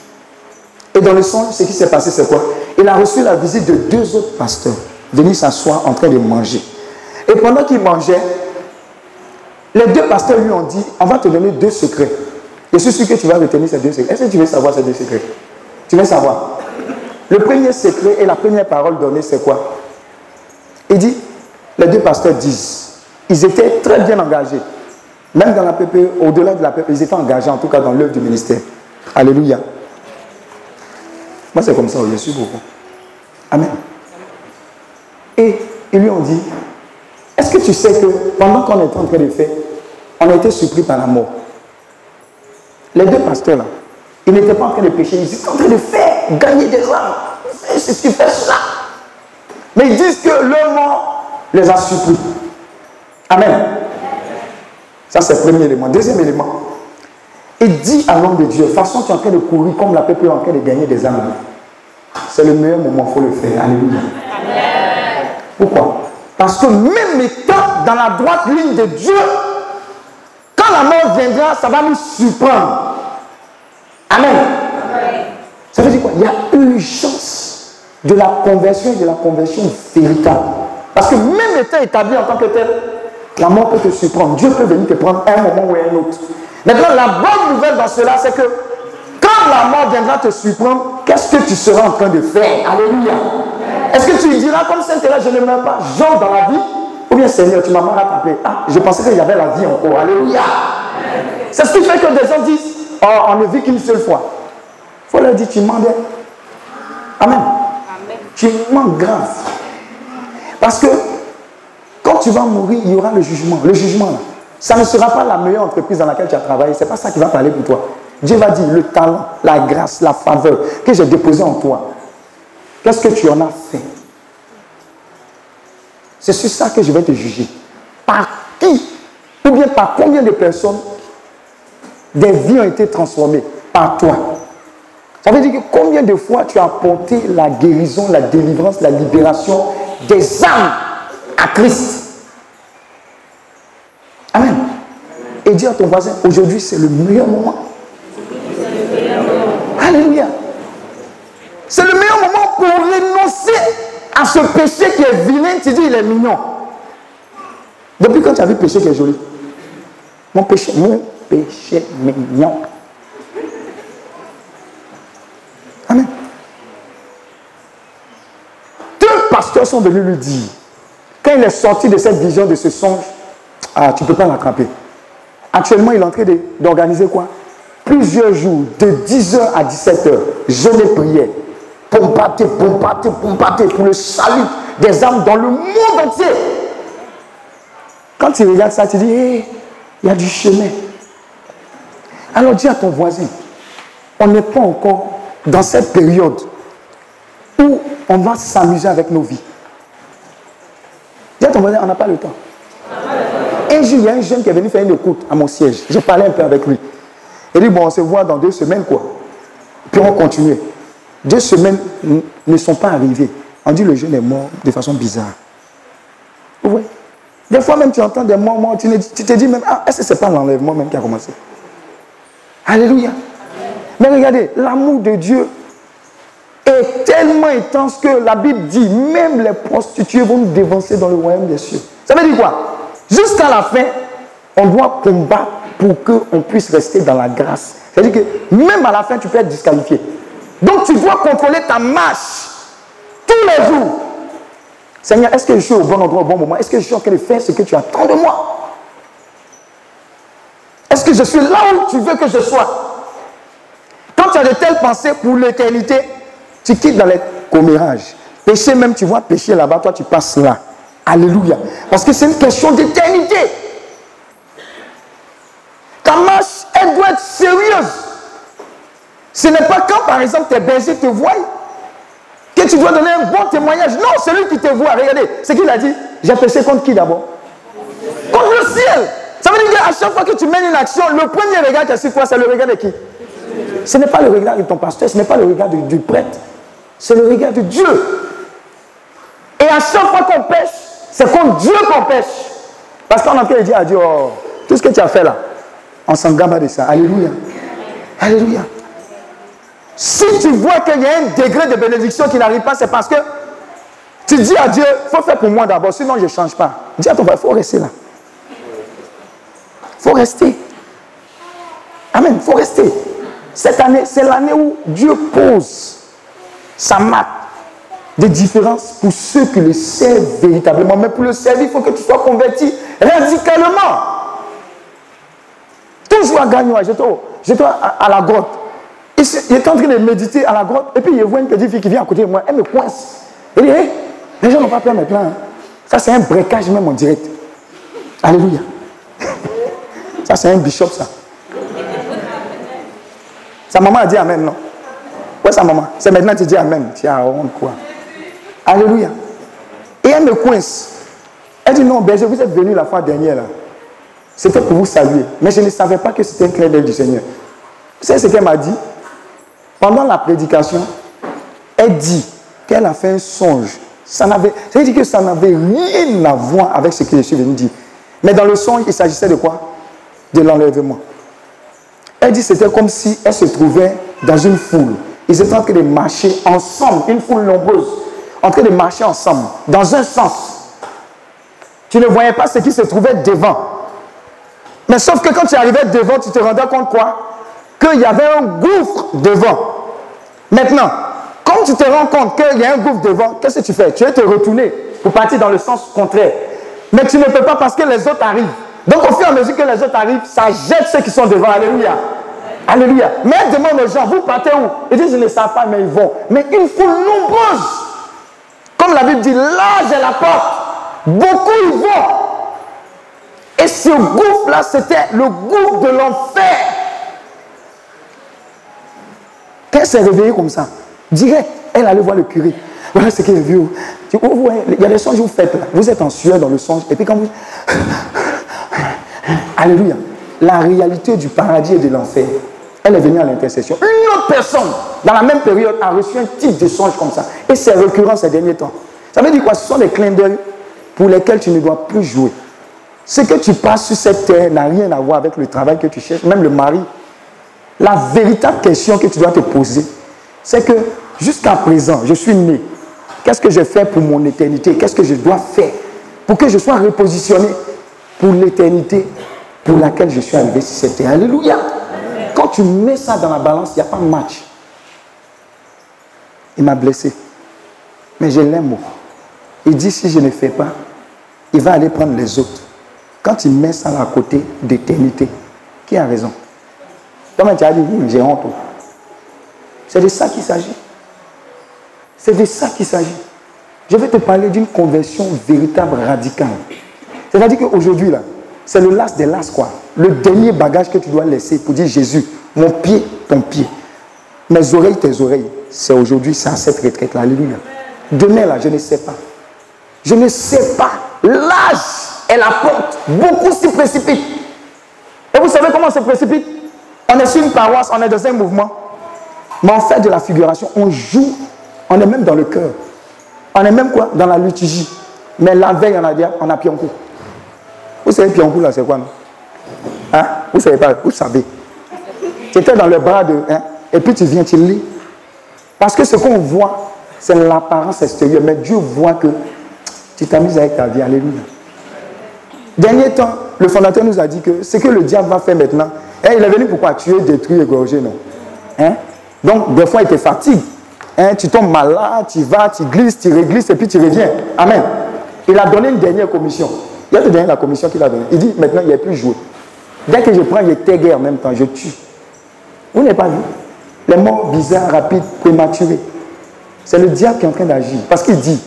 Et dans le songe, ce qui s'est passé, c'est quoi? Il a reçu la visite de deux autres pasteurs venus s'asseoir en train de manger. Et pendant qu'ils mangeaient, les deux pasteurs lui ont dit On va te donner deux secrets. Je suis sûr que tu vas retenir ces deux secrets. Est-ce que tu veux savoir ces deux secrets? Tu veux savoir Le premier secret et la première parole donnée, c'est quoi? Il dit Les deux pasteurs disent Ils étaient très bien engagés. Même dans la PPE, au-delà de la PPE, ils étaient engagés en tout cas dans l'œuvre du ministère. Alléluia. Moi, c'est comme ça, je suis beaucoup. Amen. Et ils lui ont dit, est-ce que tu sais que pendant qu'on était en train de faire, on a été surpris par la mort? Les deux pasteurs là, ils n'étaient pas en train de pécher, ils étaient en train de faire gagner des âmes. C'est ce qui fait ça. Mais ils disent que le mort les a surpris. Amen. Ça, c'est le premier élément. Deuxième élément, il dit à l'homme de Dieu, façon, tu es en train de courir comme la peuple est en train de gagner des âmes. C'est le meilleur moment, il faut le faire. Alléluia. Pourquoi? Parce que même étant dans la droite ligne de Dieu, quand la mort viendra, ça va nous surprendre. Amen. Ça veut dire quoi? Il y a urgence de la conversion et de la conversion véritable. Parce que même étant établi en tant que tel, la mort peut te surprendre. Dieu peut venir te prendre un moment ou un autre. Maintenant, la bonne nouvelle dans cela, c'est que quand la mort viendra te surprendre, qu'est-ce que tu seras en train de faire? Alléluia. Est-ce que tu diras comme saint là je ne meurs pas, genre dans la vie? Ou bien Seigneur, tu m'as mal rattrapé. Ah, je pensais qu'il y avait la vie encore. Alléluia. C'est ce qui fait que des gens disent, oh, on ne vit qu'une seule fois. Il faut leur dire, tu demandes. Amen. Tu manques grave. Parce que quand tu vas mourir, il y aura le jugement. Le jugement, là, ça ne sera pas la meilleure entreprise dans laquelle tu as travaillé. Ce n'est pas ça qui va parler pour toi. Dieu va dire le talent, la grâce, la faveur que j'ai déposé en toi. Qu'est-ce que tu en as fait? C'est sur ça que je vais te juger. Par qui? Ou bien par combien de personnes des vies ont été transformées? Par toi. On veut dire que combien de fois tu as apporté la guérison, la délivrance, la libération des âmes à Christ? Amen. Et dis à ton voisin, aujourd'hui c'est le meilleur moment. Alléluia. C'est le meilleur moment pour renoncer à ce péché qui est vilain. Tu dis, il est mignon. Depuis quand tu as vu péché qui est joli? Mon péché, mon péché mignon. Amen. Deux pasteurs sont venus lui dire, quand il est sorti de cette vision, de ce songe, ah, tu ne peux pas l'attraper. Actuellement, il est en train d'organiser quoi? Plusieurs jours, de 10h à 17h, je l'ai prié. Pompater, pompater, pompater pour le salut des âmes dans le monde entier. Quand tu regardes ça, tu dis, hé, il y a du chemin. Alors dis à ton voisin, on n'est pas encore dans cette période où on va s'amuser avec nos vies. Dis à ton voisin, on n'a pas le temps. Un jour, il y a un jeune qui est venu faire une écoute à mon siège. J'ai parlé un peu avec lui. Il dit, bon, on se voit dans deux semaines, quoi. Puis on continue. Deux semaines ne sont pas arrivées. On dit, le jeune est mort de façon bizarre. Oui. Des fois même, tu entends des moments, tu, tu te dis même, ah, est-ce que ce n'est pas l'enlèvement même qui a commencé? Alléluia. Mais regardez, l'amour de Dieu est tellement intense que la Bible dit, même les prostituées vont nous dévancer dans le royaume des cieux. Ça veut dire quoi? Jusqu'à la fin, on doit combattre pour qu'on puisse rester dans la grâce. C'est-à-dire que même à la fin, tu peux être disqualifié. Donc tu dois contrôler ta marche tous les jours. Seigneur, est-ce que je suis au bon endroit au bon moment? Est-ce que je suis en train de faire ce que tu attends de moi? Est-ce que je suis là où tu veux que je sois? Quand tu as de telles pensées pour l'éternité, tu quittes dans les commérages. Péché même, tu vois, péché là-bas, toi tu passes là. Alléluia. Parce que c'est une question d'éternité. Ta marche, elle doit être sérieuse. Ce n'est pas quand, par exemple, tes bergers te voient que tu dois donner un bon témoignage. Non, celui qui te voit, regardez, c'est qu'il a dit, j'ai péché contre qui d'abord? Contre le ciel. Ça veut dire qu'à chaque fois que tu mènes une action, le premier regard qui est sur toi, c'est le regard de qui? Ce n'est pas le regard de ton pasteur, ce n'est pas le regard du, du prêtre, c'est le regard de Dieu. Et à chaque fois qu'on pêche, c'est contre Dieu qu'on pêche. Parce qu'on a train de dire à Dieu, oh, tout ce que tu as fait là, on s'en gamme de ça. Alléluia. Alléluia. Si tu vois qu'il y a un degré de bénédiction qui n'arrive pas, c'est parce que tu dis à Dieu, il faut faire pour moi d'abord, sinon je ne change pas. Dis à ton frère, il faut rester là. Il faut rester. Amen, il faut rester. Cette année, c'est l'année où Dieu pose sa marque de différence pour ceux qui le servent véritablement. Mais pour le servir, il faut que tu sois converti radicalement. Toujours à gagner. J'étais à, la grotte. Il était en train de méditer à la grotte. Et puis il voit une petite fille qui vient à côté de moi. Elle me coince. Il dit hey, les gens n'ont pas peur maintenant. Hein. Ça, c'est un breakage même en direct. Alléluia. Ça, c'est un bishop, ça. Sa maman a dit Amen, non? Ouais, sa maman. C'est maintenant que tu dis Amen. Tu as honte, quoi. Alléluia. Et elle me coince. Elle dit non, berger, vous êtes venu la fois dernière là. C'était pour vous saluer. Mais je ne savais pas que c'était un clin du Seigneur. Vous savez ce qu'elle m'a dit? Pendant la prédication, elle dit qu'elle a fait un songe. Ça n'avait, que ça n'avait rien à voir avec ce que je suis venu dire. Mais dans le songe, il s'agissait de quoi? De l'enlèvement. Elle dit c'était comme si elle se trouvait dans une foule. Ils étaient en train de marcher ensemble, une foule nombreuse en train de marcher ensemble, dans un sens. Tu ne voyais pas ce qui se trouvait devant. Mais sauf que quand tu arrivais devant, tu te rendais compte quoi? Qu'il y avait un gouffre devant. Maintenant, quand tu te rends compte qu'il y a un gouffre devant, qu'est-ce que tu fais? Tu veux te retourner pour partir dans le sens contraire. Mais tu ne peux pas parce que les autres arrivent. Donc au fur et à mesure que les autres arrivent, ça jette ceux qui sont devant. Alléluia. Alléluia. Mais demande aux gens, vous partez où? Ils disent, je ne sais pas, mais ils vont. Mais une foule nombreuse comme la Bible dit, là j'ai la porte. Beaucoup y vont. Et ce gouffre-là, c'était le gouffre de l'enfer. Qu'elle s'est réveillée comme ça, direct, elle allait voir le curé. Voilà ce qu'elle a vu. Il y a des songes que vous faites là. Vous êtes en sueur dans le songe. Et puis quand vous. Alléluia. La réalité du paradis et de l'enfer. Elle est venue à l'intercession. Une autre personne dans la même période a reçu un type de songe comme ça. Et c'est récurrent ces derniers temps. Ça veut dire quoi? Ce sont des clins d'œil pour lesquels tu ne dois plus jouer. Ce que tu passes sur cette terre n'a rien à voir avec le travail que tu cherches, même le mari. La véritable question que tu dois te poser, c'est que jusqu'à présent, je suis né. Qu'est-ce que j'ai fait pour mon éternité? Qu'est-ce que je dois faire pour que je sois repositionné pour l'éternité pour laquelle je suis arrivé sur cette terre? Alléluia. Quand tu mets ça dans la balance, il n'y a pas de match. Il m'a blessé. Mais je l'aime. Il dit si je ne fais pas, il va aller prendre les autres. Quand il met ça à côté d'éternité, qui a raison? Comme tu as dit, j'ai honte. C'est de ça qu'il s'agit. C'est de ça qu'il s'agit. Je vais te parler d'une conversion véritable, radicale. C'est-à-dire qu'aujourd'hui, là, c'est le last des last, quoi. Le dernier bagage que tu dois laisser pour dire Jésus, mon pied, ton pied. Mes oreilles, tes oreilles. C'est aujourd'hui, c'est à cette retraite-là. Alléluia. Demain, là, je ne sais pas. Je ne sais pas. L'âge est la porte. Beaucoup s'y précipitent. Et vous savez comment on se précipite? On est sur une paroisse, on est dans un mouvement. Mais on fait de la figuration, on joue, on est même dans le cœur. On est même quoi? Dans la liturgie. Mais la veille, on a on a Pionkou. Vous savez Pionkou là, c'est quoi non? Hein? Vous savez pas, vous savez. Tu étais dans le bras de. Hein, et puis tu viens, tu lis. Parce que ce qu'on voit, c'est l'apparence extérieure. Mais Dieu voit que tu t'amuses avec ta vie. Alléluia. Dernier temps, le fondateur nous a dit que ce que le diable va faire maintenant, hein, il est venu pourquoi Tuer, détruire, égorger, non? Hein? Donc, des fois, il te fatigue. Hein, tu tombes malade, tu vas, tu glisses, tu réglisses et puis tu reviens. Amen. Il a donné une dernière commission. Il a donné la commission qu'il a donnée. Il dit maintenant, il n'y a plus jouer. Dès que je prends, je t'égaye en même temps, je tue. Vous n'avez pas vu Les morts bizarres, rapides, prématurés. C'est le diable qui est en train d'agir. Parce qu'il dit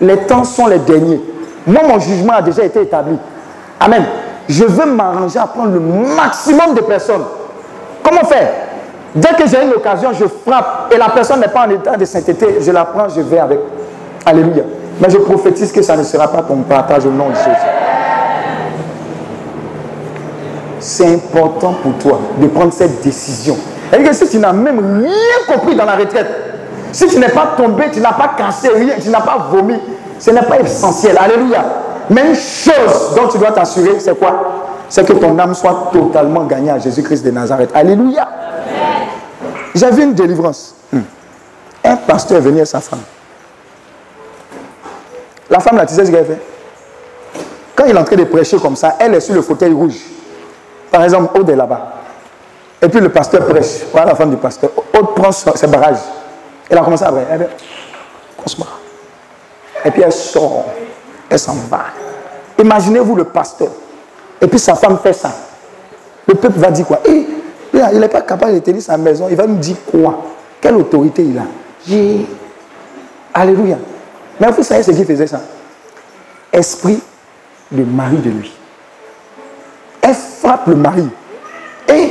les temps sont les derniers. Moi, mon jugement a déjà été établi. Amen. Je veux m'arranger à prendre le maximum de personnes. Comment faire? Dès que j'ai une occasion, je frappe et la personne n'est pas en état de sainteté, je la prends, je vais avec. Alléluia. Mais je prophétise que ça ne sera pas ton partage au nom de Jésus. C'est important pour toi de prendre cette décision. Et que si tu n'as même rien compris dans la retraite, si tu n'es pas tombé, tu n'as pas cassé rien, tu n'as pas vomi, ce n'est pas essentiel. Alléluia. Mais une chose dont tu dois t'assurer, c'est quoi? C'est que ton âme soit totalement gagnée à Jésus-Christ de Nazareth. Alléluia. Vu une délivrance. Hmm. Un pasteur venu à sa femme. La femme, là, tu sais ce qu'elle fait Quand il est en train de prêcher comme ça, elle est sur le fauteuil rouge. Par exemple, Aude est là-bas. Et puis le pasteur prêche. Voilà la femme du pasteur. Aude prend ses barrages. Elle a commencé à prêcher. Et puis elle sort. Elle s'en va. Imaginez-vous le pasteur. Et puis sa femme fait ça. Le peuple va dire quoi? Eh, Il n'est pas capable de tenir sa maison. Il va nous dire quoi? Quelle autorité il a? Alléluia. Mais vous savez ce qui faisait ça? Esprit de mari de lui. Elle frappe le mari. Et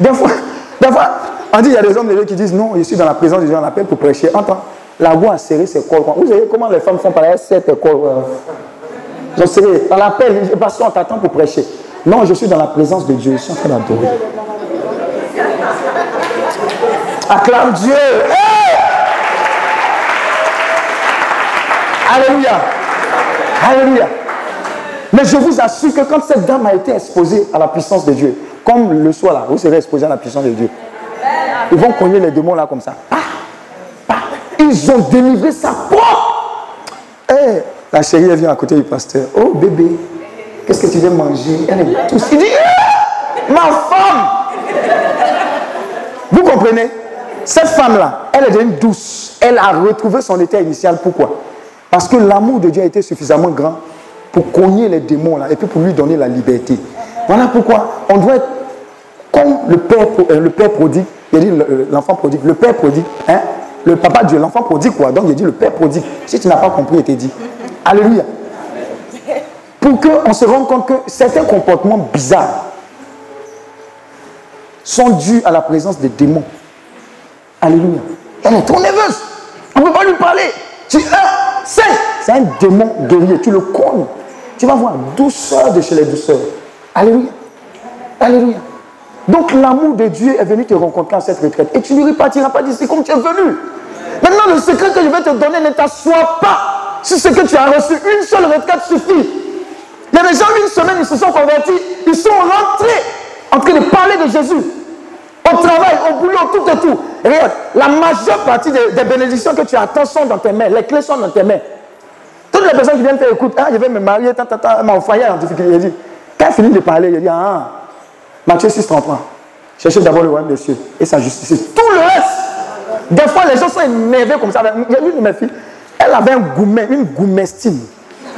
des fois, on dit il y a des hommes de Dieu qui disent non, je suis dans la présence de Dieu, on appelle pour prêcher. Entends, la voix a serré ses corps. Vous savez comment les femmes font par elles serrent tes corps. Je serré. On l'appelle, parce qu'on t'attend pour prêcher. Non, je suis dans la présence de Dieu, je suis en train d'adorer. Acclame Dieu. Alléluia. Alléluia. Mais je vous assure que quand cette dame a été exposée à la puissance de Dieu, comme le soir là, vous serez exposé à la puissance de Dieu. Ils vont cogner les démons là comme ça. Ah, ah. Ils ont délivré sa propre. Eh, la chérie, vient à côté du pasteur. Oh bébé, qu'est-ce que tu veux manger? Elle est tout. Il dit, eh, ma femme Vous comprenez? Cette femme-là, elle est devenue douce. Elle a retrouvé son état initial. Pourquoi? Parce que l'amour de Dieu a été suffisamment grand pour cogner les démons là et puis pour lui donner la liberté. Voilà pourquoi on doit être comme le père, euh, le père prodigue, il dit euh, l'enfant prodigue, le père prodigue, hein, le papa Dieu, l'enfant prodigue quoi. Donc il dit le père prodigue. Si tu n'as pas compris, il te dit. Alléluia. Pour qu'on se rende compte que certains comportements bizarres sont dus à la présence des démons. Alléluia. Elle est trop nerveuse. On ne peut pas lui parler. Tu c'est, c'est un démon guerrier. Tu le connais. Tu vas voir douceur de chez les douceurs. Alléluia. Alléluia. Donc l'amour de Dieu est venu te rencontrer à cette retraite. Et tu ne repartiras pas d'ici comme tu es venu. Maintenant, le secret que je vais te donner ne t'assoit pas sur ce que tu as reçu. Une seule retraite suffit. Il y a des gens, une semaine, ils se sont convertis. Ils sont rentrés en train de parler de Jésus. Au travail, au boulot, tout et tout. Regarde, la majeure partie des, bénédictions que tu attends sont dans tes mains. Les clés sont dans tes mains. Toutes les personnes qui viennent faire écoute, ah, je vais me marier, tant, tant, elle m'a envoyé en difficulté. Il dit, quand elle finit de parler, il dit, ah, Matthieu 6, 33. Cherchez d'abord le royaume des cieux et sa justice. Tout le reste. Des fois, les gens sont énervés comme ça. Il y a une de mes filles, elle avait un gourmet, une gourmestine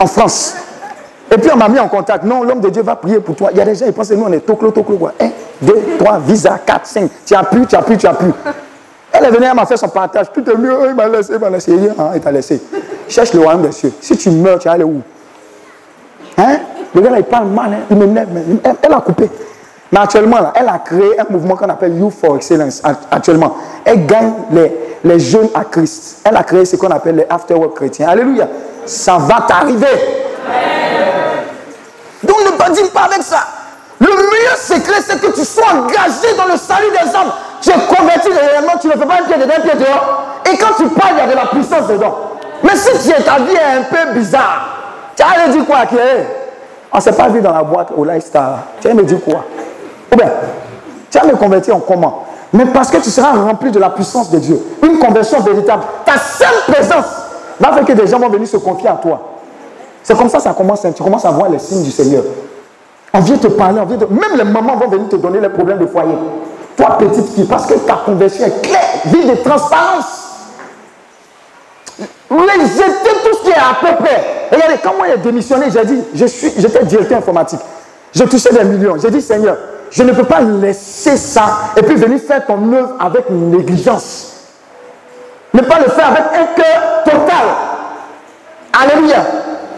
en France. Et puis on m'a mis en contact. Non, l'homme de Dieu va prier pour toi. Il y a des gens, ils pensent que nous, on est toclo, toclo, quoi. 1, 2, 3, visa, 4, 5. Tu as plus, tu as plus, tu as plus. Elle est venue, elle m'a fait son partage. Tout est mieux, il m'a laissé, il m'a laissé. Il il t'a laissé. Cherche le royaume des cieux. Si tu meurs, tu vas aller où? Hein? Le gars là, il parle mal, hein. il m'énerve. Elle, elle a coupé. Mais actuellement, là, elle a créé un mouvement qu'on appelle Youth for Excellence. act- Actuellement, elle gagne les, les jeunes à Christ. Elle a créé ce qu'on appelle les afterwork chrétiens. Alléluia. Ça va t'arriver. Donc ne badine pas avec ça. Le meilleur secret, c'est que tu sois engagé dans le salut des hommes. Tu es converti réellement, tu ne fais pas un pied dedans, un pied dehors. Et quand tu parles, il y a de la puissance dedans. Mais si ta vie est un peu bizarre, tu allais dire quoi que, hey, On ne s'est pas vu dans la boîte au lifestyle. Tu vas me dire quoi? Ou bien, tu vas me convertir en comment? Mais parce que tu seras rempli de la puissance de Dieu. Une conversion véritable. Ta seule présence va faire que des gens vont venir se confier à toi. C'est comme ça que ça commence. hein. Tu commences à voir les signes du Seigneur. On vient te parler, on vient même les mamans vont venir te donner les problèmes de foyer. Toi, petite fille, parce que ta conversion est claire, vie de transparence. Les jeter tout ce qui est à peu près. Regardez, quand moi j'ai démissionné, j'ai dit, je suis, j'étais directeur informatique. Je touchais des millions. J'ai dit, Seigneur, je ne peux pas laisser ça et puis venir faire ton œuvre avec négligence. Ne pas le faire avec un cœur total. Alléluia.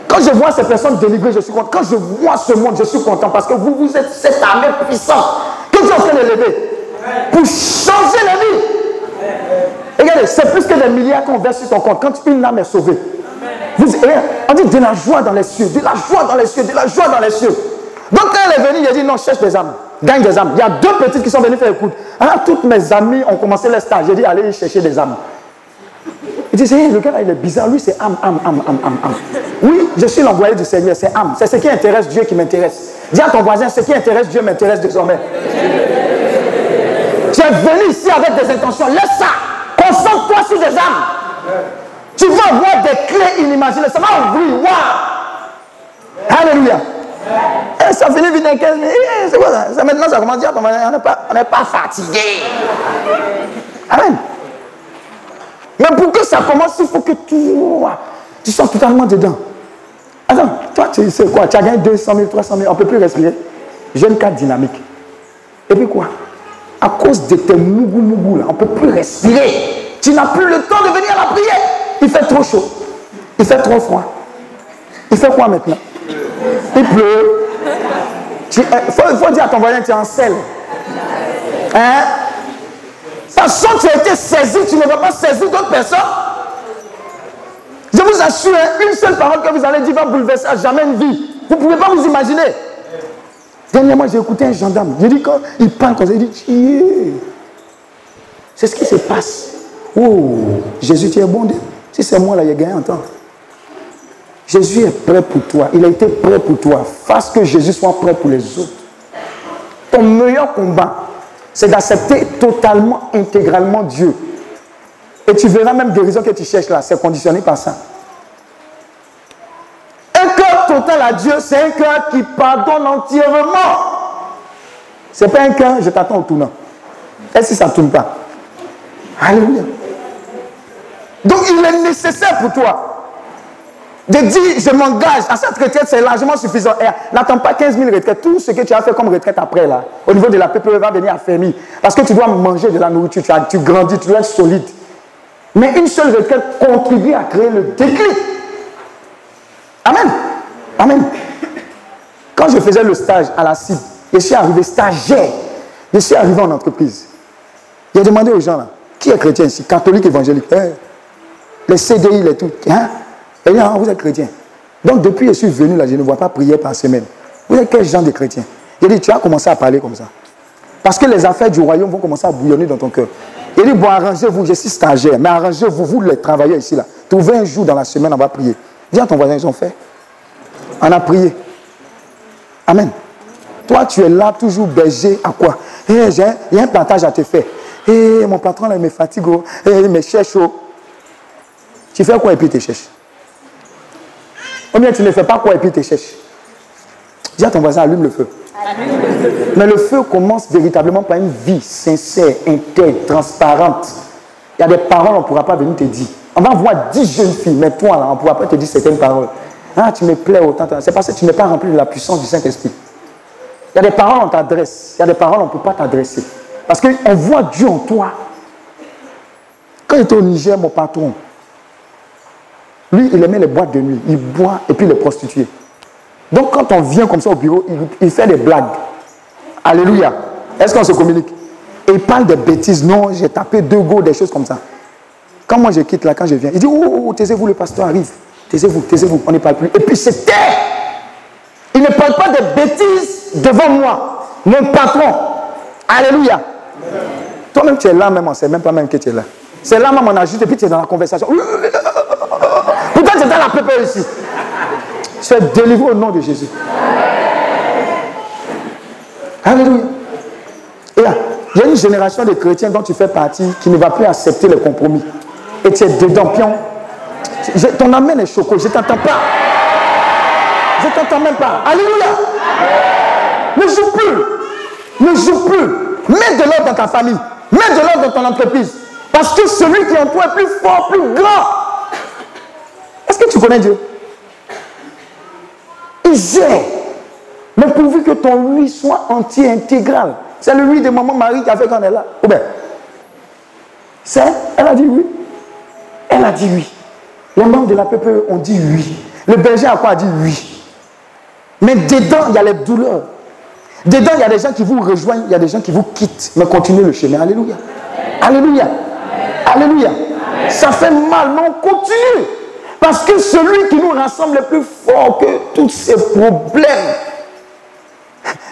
Quand je vois ces personnes délivrées, je suis content. Quand je vois ce monde, je suis content parce que vous, vous êtes cette armée puissante que Dieu est en train de lever pour changer la vie. Regardez, c'est plus que des milliards qu'on verse sur ton compte quand une âme est sauvée. Vous, regarde, on dit de la joie dans les cieux, de la joie dans les cieux, de la joie dans les cieux. Donc quand elle est venue, il a dit non, cherche des âmes, gagne des âmes. Il y a deux petites qui sont venues faire écoute. Alors toutes mes amies ont commencé leur stage. J'ai dit allez chercher des âmes. Il dit, Seigneur, le gars il est bizarre. Lui, c'est âme, âme, âme, âme, âme, âme. Oui, je suis l'envoyé du Seigneur, c'est âme. C'est ce qui intéresse Dieu qui m'intéresse. Dis à ton voisin, ce qui intéresse Dieu m'intéresse désormais. Es venu ici avec des intentions. Laisse ça. Concentre-toi sur des âmes. Tu vas avoir des clés inimaginables. Ça va ouvrir. Waouh. Alléluia. Et ça finit vite dans 15 minutes. Eh, C'est quoi ça? Maintenant, ça commence à dire, on n'est pas fatigué. Amen. Mais pour que ça commence, il faut que toi, tu sois totalement dedans. Attends, toi, tu sais quoi? Tu as gagné 200 000, 300 000, on ne peut plus respirer. Jeune cadre dynamique. Et puis quoi? À cause de tes mougou mougou là, on ne peut plus respirer. Tu n'as plus le temps de venir à la prière. Il fait trop chaud. Il fait trop froid. Il fait quoi maintenant? Il pleut. Il faut, faut dire à ton voisin, tu es en sel. Hein? Façon tu as été saisi, tu ne vas pas saisir d'autres personnes. Je vous assure, hein, une seule parole que vous allez dire va bouleverser à jamais une vie. Vous ne pouvez pas vous imaginer. Dernièrement, j'ai écouté un gendarme. J'ai dit quand il parle comme ça, il dit. C'est ce qui se passe. Oh, Jésus, tu es bon Dieu. Si c'est moi là, il a gagné un temps. Jésus est prêt pour toi. Il a été prêt pour toi. Fasse que Jésus soit prêt pour les autres. Ton meilleur combat, c'est d'accepter totalement, intégralement Dieu. Et tu verras même guérison que tu cherches là, c'est conditionné par ça. Un cœur total à Dieu, c'est un cœur qui pardonne entièrement. C'est pas un cœur, je t'attends au tournant. Et si ça ne tourne pas? Alléluia. Donc il est nécessaire pour toi de dire je m'engage à cette retraite, c'est largement suffisant. N'attends pas 15 000 retraites. Tout ce que tu as fait comme retraite après, là, au niveau de la PPE, va venir affermir. Parce que tu dois manger de la nourriture, tu, grandis, tu dois être solide. Mais une seule retraite contribue à créer le déclic. Amen. Amen. Quand je faisais le stage à la CIB, je suis arrivé stagiaire. Je suis arrivé en entreprise. J'ai demandé aux gens là, qui est chrétien ici? Catholique, évangélique Eh, Les CDI, les tout. Hein? Et là, vous êtes chrétien. Donc depuis que je suis venu là, je ne vois pas prier par semaine. Vous êtes quel genre de chrétien? J'ai dit, tu as commencé à parler comme ça. Parce que les affaires du royaume vont commencer à bouillonner dans ton cœur. Il dit, bon, arrangez-vous, je suis stagiaire, mais arrangez-vous, vous les travailleurs ici, là. Trouvez un jour dans la semaine, on va prier. Dis à ton voisin, ils ont fait. On a prié. Amen. Toi, tu es là toujours berger à quoi? Il y a un plantage à te faire. Eh, mon patron, là, il me fatigue. oh. Eh, il me cherche. oh. Tu fais quoi et puis il te cherche? Ou bien tu ne fais pas quoi et puis il te cherche Dis à ton voisin, allume le feu. Mais le feu commence véritablement par une vie sincère, intègre, transparente. Il y a des paroles, on ne pourra pas venir te dire. On va voir dix jeunes filles, mais toi, là, on ne pourra pas te dire certaines paroles. Ah, tu me plais autant. C'est parce que tu n'es pas rempli de la puissance du Saint-Esprit. Il y a des paroles, on t'adresse. Il y a des paroles, on ne peut pas t'adresser. Parce qu'on voit Dieu en toi. Quand il était au Niger, mon patron, lui, il aimait les boîtes de nuit. Il boit et puis les prostituées. Donc, quand on vient comme ça au bureau, il, fait des blagues. Alléluia. Est-ce qu'on se communique? Et il parle de bêtises. Non, j'ai tapé deux go, des choses comme ça. Quand moi je quitte là, quand je viens, il dit Oh, oh, taisez-vous, le pasteur arrive. Taisez-vous, taisez-vous, on ne parle plus. Et puis c'était. Il ne parle pas de bêtises devant moi, mon patron. Alléluia. Toi-même, tu es là, même, on ne sait même pas même que tu es là. C'est là, même, on ajoute, et puis tu es dans la conversation. Dans la pépère ici. Es délivré au nom de Jésus. Alléluia. Et là, il y a une génération de chrétiens dont tu fais partie qui ne va plus accepter les compromis. Et tu es dedans, pion. Ton amène est choqué, je ne t'entends pas. Je ne t'entends même pas. Alléluia. Ne joue plus. Ne joue plus. Mets de l'ordre dans ta famille. Mets de l'ordre dans ton entreprise. Parce que celui qui est en toi est plus fort, plus grand. Est-ce que tu connais Dieu? Il gère. Mais pourvu que ton oui soit entier, intégral. C'est le oui de maman Marie qui a fait quand elle est là. Ou bien, c'est, elle a dit oui. Elle a dit oui. Les membres de la PPE ont dit oui. Le berger quoi a dit oui? Mais dedans, il y a les douleurs. Dedans, il y a des gens qui vous rejoignent, il y a des gens qui vous quittent, mais continuez le chemin. Alléluia. Alléluia. Alléluia. Ça fait mal, mais on continue. Parce que celui qui nous rassemble est plus fort que tous ces problèmes.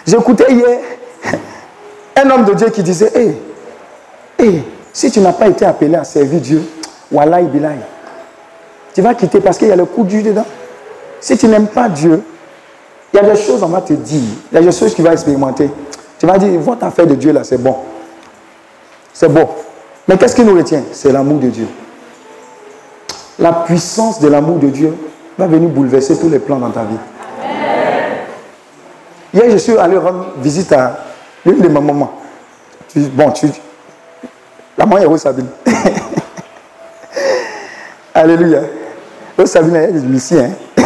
J'écoutais hier un homme de Dieu qui disait Hé, hé, si tu n'as pas été appelé à servir Dieu, Wallahi Bilahi, tu vas quitter parce qu'il y a le coup Dieu dedans. Si tu n'aimes pas Dieu, il y a des choses, on va te dire. Il y a des choses que vas expérimenter. Tu vas dire Votre affaire de Dieu là, c'est bon. C'est bon. Mais qu'est-ce qui nous retient? C'est l'amour de Dieu. La puissance de l'amour de Dieu va venir bouleverser tous les plans dans ta vie. Hier, je suis allé rendre visite à l'une de mes mamans. Bon, tu. La maman est Rose Sabine. Alléluia. Rose Sabine, est du hein.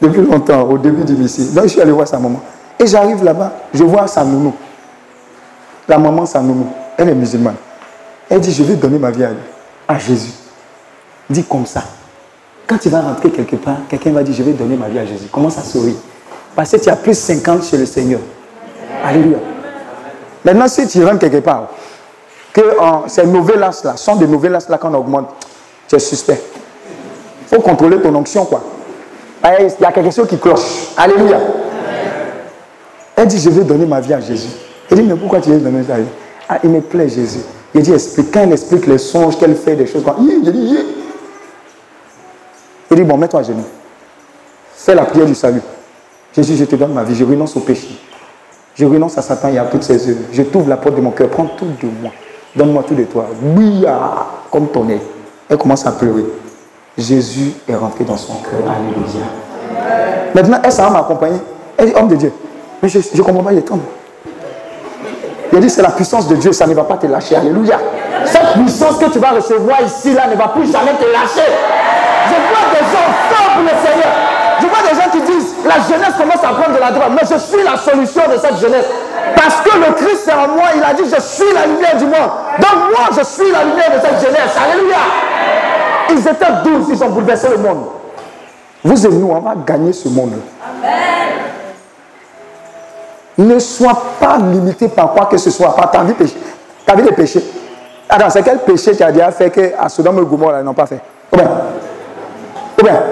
Depuis longtemps, au début du Messie. Donc, je suis allé voir sa maman. Et j'arrive là-bas, je vois sa nounou. La maman, sa nounou. Elle est musulmane. Elle dit Je vais donner ma vie à, à Jésus. Dis comme ça. Quand tu vas rentrer quelque part, quelqu'un va dire Je vais donner ma vie à Jésus. Commence à sourire. Parce que tu as plus 50 chez le Seigneur. Alléluia. Maintenant, si tu rentres quelque part, que euh, ces novellas là, sont des novellas là qu'on augmente, tu es suspect. Il faut contrôler ton onction, quoi. Il y a quelque chose qui cloche. Alléluia. Elle dit, je vais donner ma vie à Jésus. Elle dit, mais pourquoi tu veux donner ta vie? Ah, il me plaît Jésus. Il dit, explique. Quand elle explique les songes qu'elle fait, des choses comme dit. Il dit, bon, mets-toi à genoux. Fais la prière du salut. Jésus, je te donne ma vie. Je renonce au péché. Je renonce à Satan et à toutes ses œuvres. Je t'ouvre la porte de mon cœur. Prends tout de moi. Donne-moi tout de toi. Oui, ah, comme ton aile. Elle commence à pleurer. Jésus est rentré dans son cœur. Alléluia. Maintenant, elle s'en va m'accompagner. Elle dit, homme de Dieu. Mais je ne comprends pas, il est homme. Il dit, c'est la puissance de Dieu, ça ne va pas te lâcher. Alléluia. Cette puissance que tu vas recevoir ici, là, ne va plus jamais te lâcher. Le Seigneur. Je vois des gens qui disent, la jeunesse commence à prendre de la drogue. Mais je suis la solution de cette jeunesse. Parce que le Christ est en moi, il a dit, je suis la lumière du monde. Donc moi, je suis la lumière de cette jeunesse. Alléluia. Ils étaient douze, ils ont bouleversé le monde. Vous et nous, on va gagner ce monde. Ne sois pas limité par quoi que ce soit, par ta vie, ta vie de péché. Attends, c'est quel péché tu as déjà fait que à Sodome et Gomorrhe, ils n'ont pas fait? Ou bien Ou bien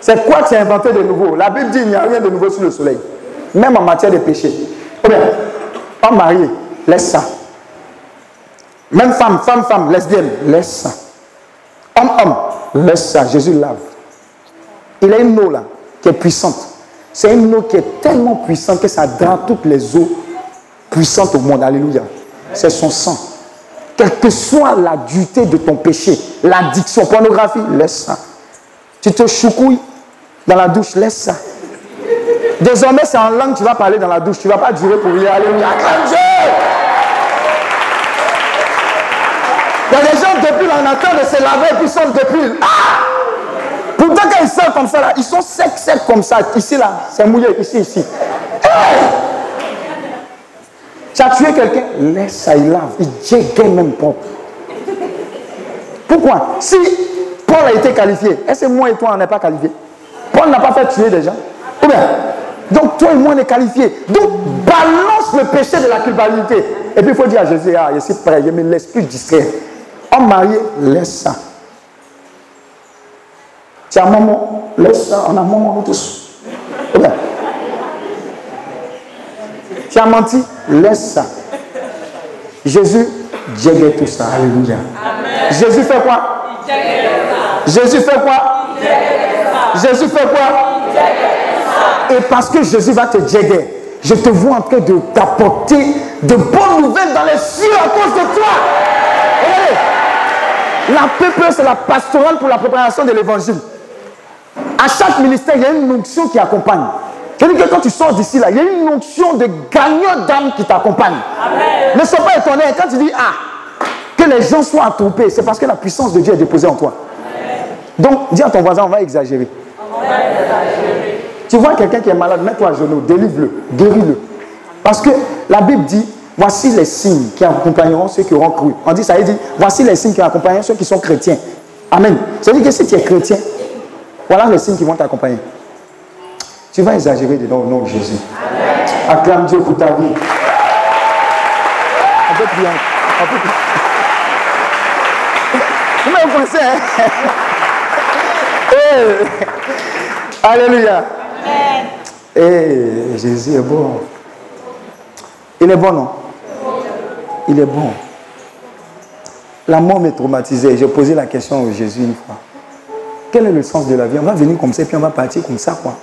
C'est quoi que tu as inventé de nouveau? La Bible dit qu'il n'y a rien de nouveau sous le soleil. Même en matière de péché. Ou bien Homme marié, laisse ça. Même femme, femme, femme, lesbienne, laisse ça. Homme, homme, laisse ça. Jésus lave. Il a une eau là qui est puissante. C'est une eau qui est tellement puissante que ça drape toutes les eaux puissantes au monde. Alléluia. C'est son sang. Quelle que soit la dureté de ton péché, l'addiction, pornographie, laisse ça. Tu te choucouilles dans la douche, laisse ça. Désormais, c'est en langue que tu vas parler dans la douche. Tu ne vas pas durer pour rien. Alléluia. Acclame Dieu. Il y a des gens depuis on attend de se laver et puis ils sortent depuis. Ah Pourtant, quand ils sortent comme ça, là, ils sont secs, secs comme ça. Ici, là, c'est mouillé. Ici, ici. Tu as tué quelqu'un, laisse ça, il lave. Il jéguait même propre. Pourquoi? Si Paul a été qualifié, est-ce que moi et toi, on n'est pas qualifiés? Paul n'a pas fait tuer des gens. Ou bien? Donc, toi et moi, on est qualifiés. Donc, balance le péché de la culpabilité. Et puis, il faut dire à Jésus, ah, je suis prêt, je me laisse plus distraire. Homme marié, laisse ça. Tu as maman, laisse ça. On a maman, nous tous. Ou bien? Tu as menti, laisse ça. Jésus jéguait tout ça. Alléluia. Jésus fait quoi? Jésus fait quoi? Jésus fait quoi? Et parce que Jésus va te jéguer, je te vois en train de t'apporter de bonnes nouvelles dans les cieux à cause de toi. La peuple, c'est la pastorale pour la préparation de l'évangile. À chaque ministère, il y a une onction qui accompagne. Que quand tu sors d'ici, là, il y a une onction de gagnant d'âme qui t'accompagne. Ne sois pas étonné quand tu dis, ah, que les gens soient attroupés, c'est parce que la puissance de Dieu est déposée en toi. Donc, dis à ton voisin, on va exagérer. Tu vois quelqu'un qui est malade, mets-toi à genoux, délivre-le, guéris-le. Parce que la Bible dit, voici les signes qui accompagneront ceux qui auront cru. On dit ça, il dit, voici les signes qui accompagneront ceux qui sont chrétiens. Amen. C'est-à-dire que si tu es chrétien, voilà les signes qui vont t'accompagner. Tu vas exagérer dedans au nom de Jésus. Acclame Dieu pour ta vie. On peut prier. On peut prier. Vous hein? Eh. Alléluia. Eh, Jésus est bon. Il est bon, non? Il est bon. La mort m'est traumatisée. J'ai posé la question à Jésus une fois. Quel est le sens de la vie? On va venir comme ça, puis on va partir comme ça, quoi.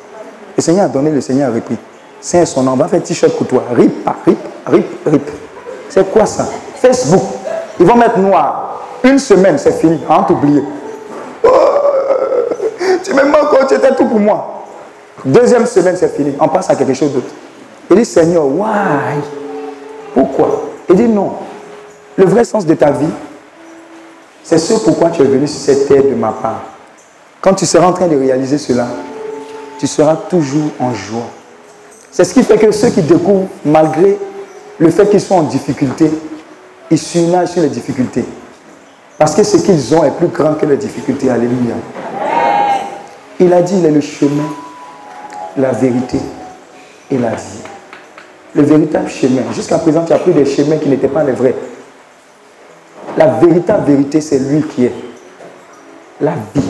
Le Seigneur a donné, le Seigneur a repris. C'est son nom. On va faire t-shirt pour. Rip, rip, rip, rip. C'est quoi ça? Facebook. Ils vont mettre noir. Une semaine, c'est fini. On. Oh, tu m'aimes encore, tu étais tout pour moi. Deuxième semaine, c'est fini. On passe à quelque chose d'autre. Il dit, Seigneur, why? Pourquoi? Il dit, non. Le vrai sens de ta vie, c'est ce pourquoi tu es venu sur cette terre de ma part. Quand tu seras en train de réaliser cela, tu seras toujours en joie. C'est ce qui fait que ceux qui découvrent, malgré le fait qu'ils sont en difficulté, ils surnagent sur les difficultés. Parce que ce qu'ils ont est plus grand que les difficultés. Alléluia. Il a dit, il est le chemin, la vérité et la vie. Le véritable chemin. Jusqu'à présent, tu as pris des chemins qui n'étaient pas les vrais. La véritable vérité, c'est lui qui est. La vie,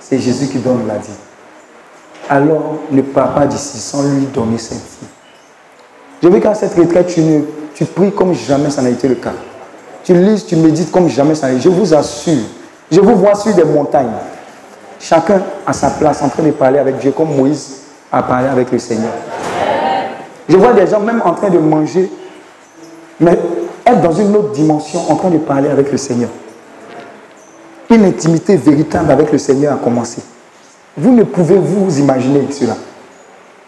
c'est Jésus qui donne la vie alors ne pars pas d'ici sans lui donner cette vie. Je veux qu'à cette retraite, tu, ne, tu pries comme jamais ça n'a été le cas. Tu lis, tu médites comme jamais ça n'a été. Je vous assure, je vous vois sur des montagnes. Chacun à sa place en train de parler avec Dieu comme Moïse a parlé avec le Seigneur. Je vois des gens même en train de manger, mais être dans une autre dimension en train de parler avec le Seigneur. Une intimité véritable avec le Seigneur a commencé. Vous ne pouvez vous imaginer cela.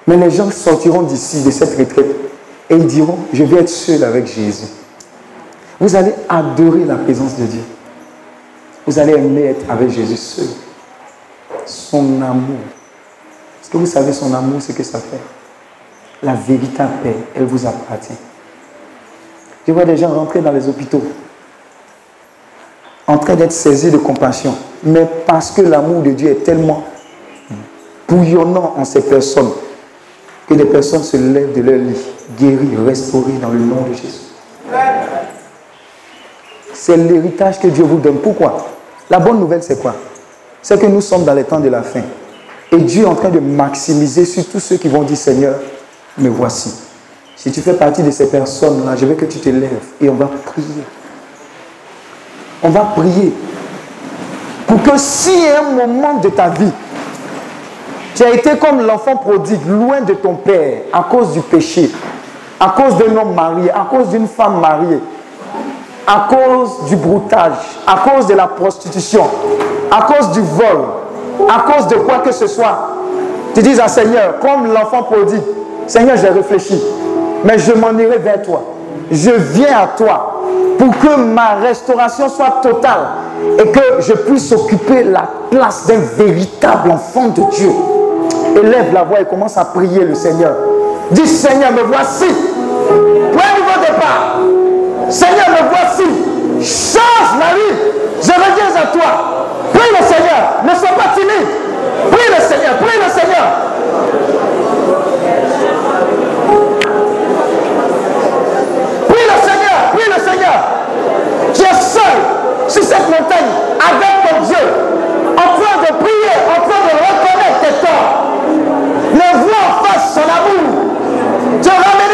Mais les gens sortiront d'ici, de cette retraite, et ils diront, je vais être seul avec Jésus. Vous allez adorer la présence de Dieu. Vous allez aimer être avec Jésus seul. Son amour. Est-ce que vous savez son amour, ce que ça fait La véritable paix, elle vous appartient. Je vois des gens rentrer dans les hôpitaux en train d'être saisis de compassion. Mais parce que l'amour de Dieu est tellement bouillonnant en ces personnes, que des personnes se lèvent de leur lit, guéries, restaurées dans le nom de Jésus. C'est l'héritage que Dieu vous donne. Pourquoi? La bonne nouvelle, c'est quoi? C'est que nous sommes dans les temps de la fin. Et Dieu est en train de maximiser sur tous ceux qui vont dire Seigneur, me voici. Si tu fais partie de ces personnes-là, je veux que tu te lèves et on va prier. On va prier pour que si à un moment de ta vie, tu as été comme l'enfant prodigue, loin de ton père, à cause du péché, à cause d'un homme marié, à cause d'une femme mariée, à cause du broutage, à cause de la prostitution, à cause du vol, à cause de quoi que ce soit. Tu dis à Seigneur, comme l'enfant prodigue, Seigneur, j'ai réfléchi, mais je m'en irai vers toi. Je viens à toi pour que ma restauration soit totale et que je puisse occuper la place d'un véritable enfant de Dieu. Élève la voix et commence à prier le Seigneur. Dis Seigneur, me voici. Seigneur, me voici. Change ma vie. Je reviens à toi. Prie le Seigneur. Ne sois pas timide. Prie le Seigneur. Prie le Seigneur. Prie le Seigneur. Prie le Seigneur. Tu es seul sur cette montagne avec ton Dieu. En train de prier. En train de reconnaître tes torts. Le vois en face son amour. Te ramener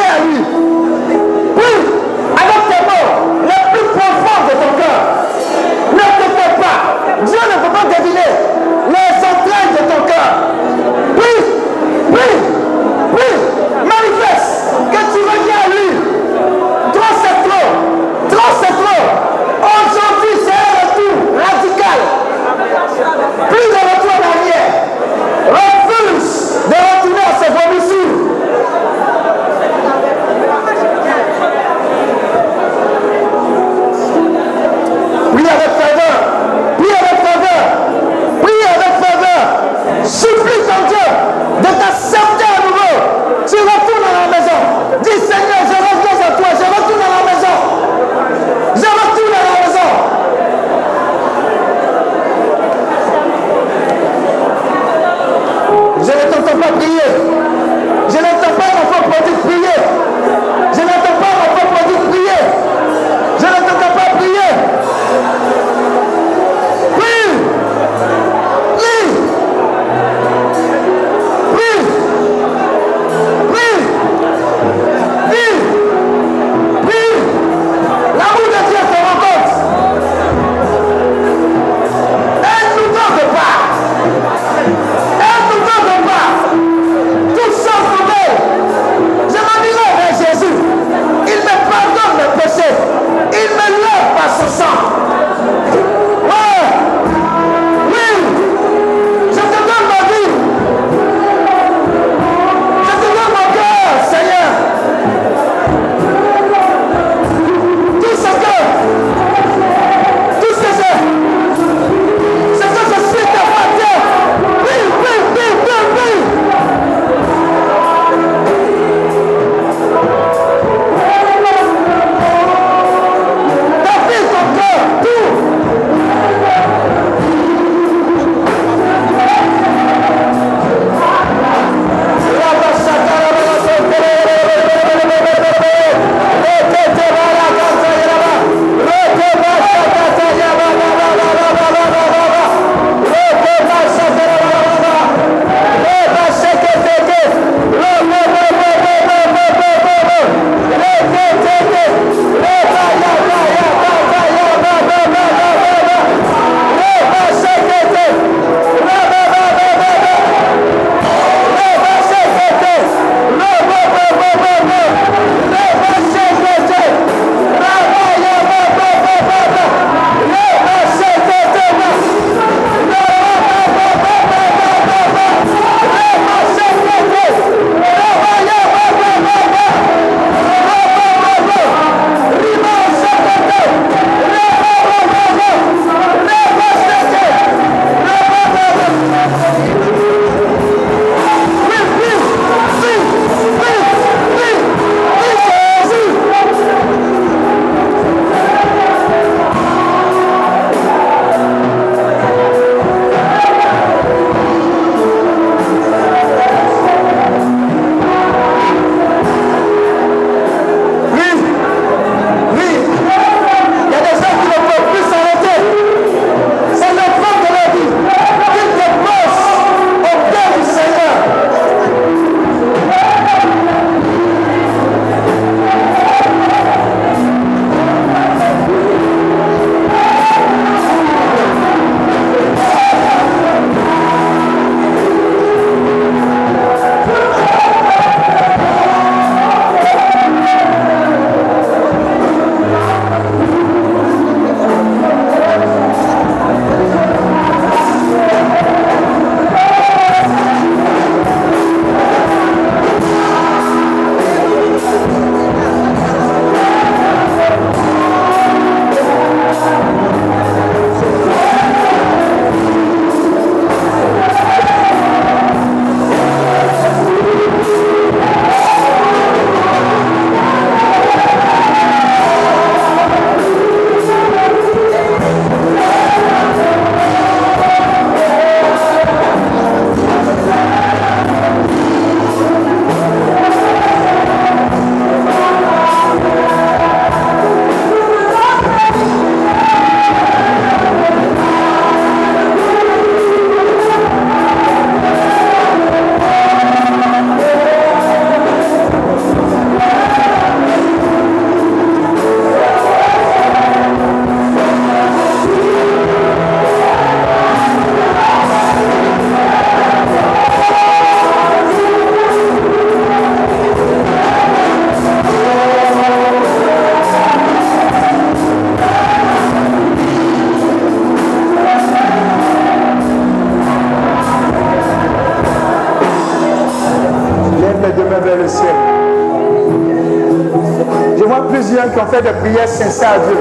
sincères à Dieu.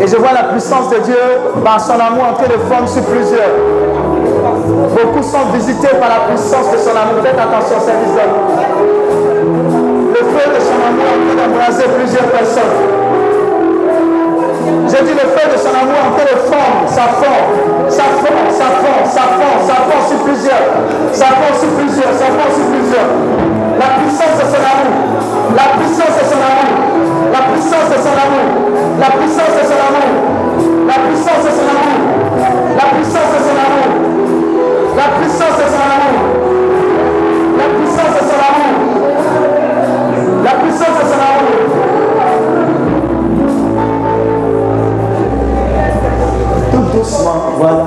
Et je vois la puissance de Dieu par son amour en train de former sur plusieurs. Beaucoup sont visités par la puissance de son amour. Faites attention, service d'homme. Le feu de son amour en train d'embraser plusieurs personnes. J'ai dit le feu de son amour en train de forme, ça forme, ça forme, ça forme, ça forme, ça forme sur plusieurs, ça forme sur plusieurs, ça forme sur plusieurs. La puissance de son amour, la puissance de son amour, la puissance de son amour, la puissance de son amour, la puissance de son amour, la puissance de son amour, la puissance de son amour, la puissance de son amour, la puissance de son amour. Tout doucement, voilà.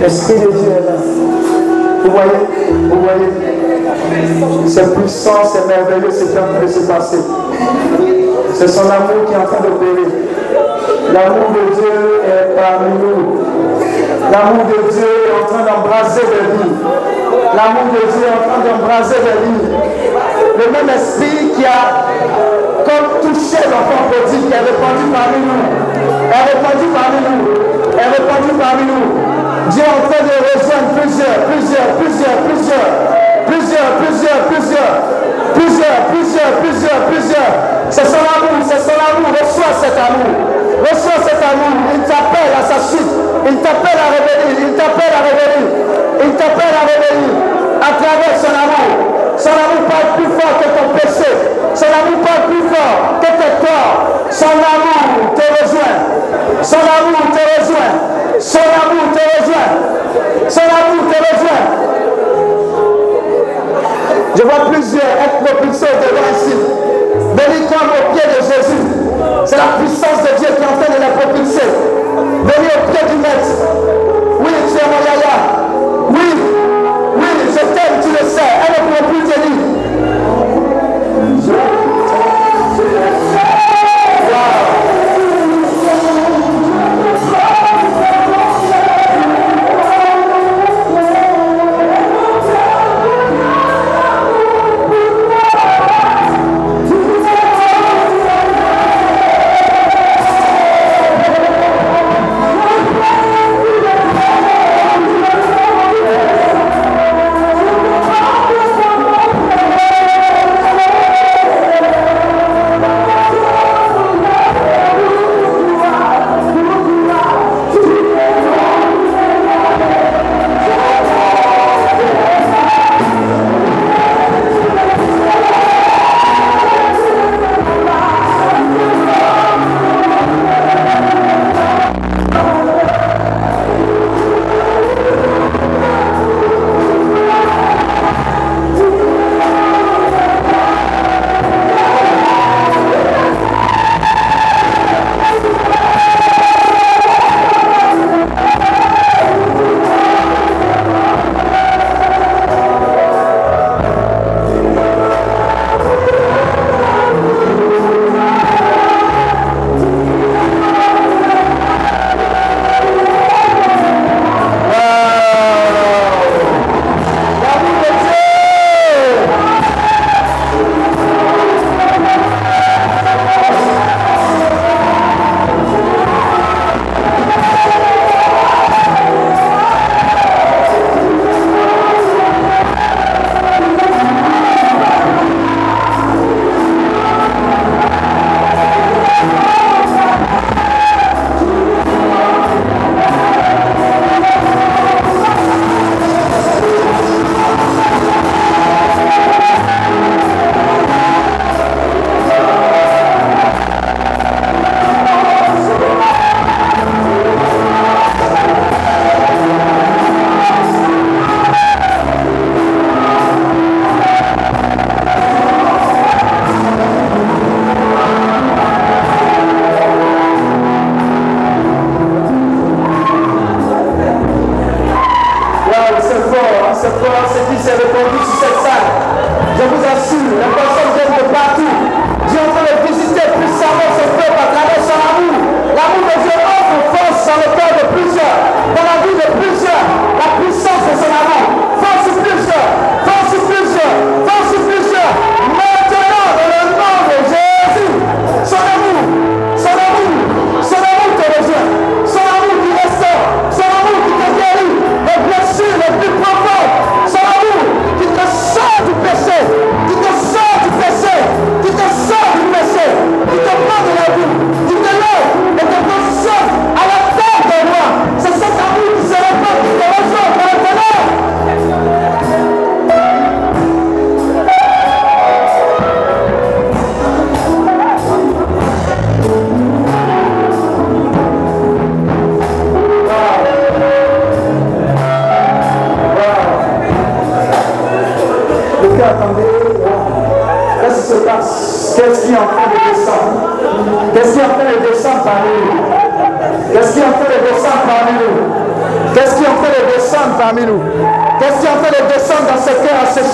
L'Esprit de Dieu est là. Vous voyez, vous voyez? C'est puissant, c'est merveilleux ce qui en de se passer. C'est son amour qui est en train d'opérer. L'amour de Dieu est parmi nous. L'amour de Dieu est en train d'embraser des vies. L'amour de Dieu est en train d'embraser des vies. Le même esprit qui a comme touché l'enfant prodigue, qui est répandu parmi nous, est répandu parmi nous, est répandu parmi nous. Dieu est en train de rejoindre plusieurs, plusieurs, plusieurs, plusieurs, plusieurs, plusieurs, plusieurs, plusieurs, plusieurs, plusieurs, plusieurs. C'est son amour, c'est son amour. Reçois cet amour. Reçois cet amour. Il t'appelle à sa suite. Il t'appelle à revenir. Il t'appelle à revenir. Il t'appelle à revenir à travers son amour. Son amour parle plus fort que ton péché. Son amour parle plus fort que tes torts. Son amour te rejoint. Son amour te rejoint. Son amour te rejoint. Son amour te rejoint. Je vois plusieurs être propulsés devant ici. Venez comme au pied de Jésus. C'est la puissance de Dieu qui est en train de les propulser. Venez au pied du maître. Oui, tu es mon yaya. Oui, oui, je t'aime, tu le sais. Elle ne pourra plus te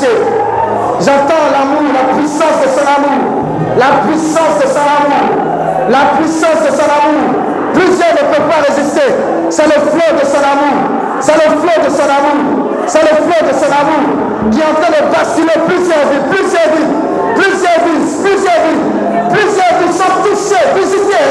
J'entends l'amour, la puissance de son amour. La puissance de son amour. La puissance de son amour. Plusieurs ne peuvent pas résister. C'est le flot de son amour. C'est le flot de son amour. C'est le flot de son amour qui est en train de basculer plusieurs vies, plusieurs vies, plusieurs vies, plusieurs vies. Plusieurs vies sont touchées, visitées,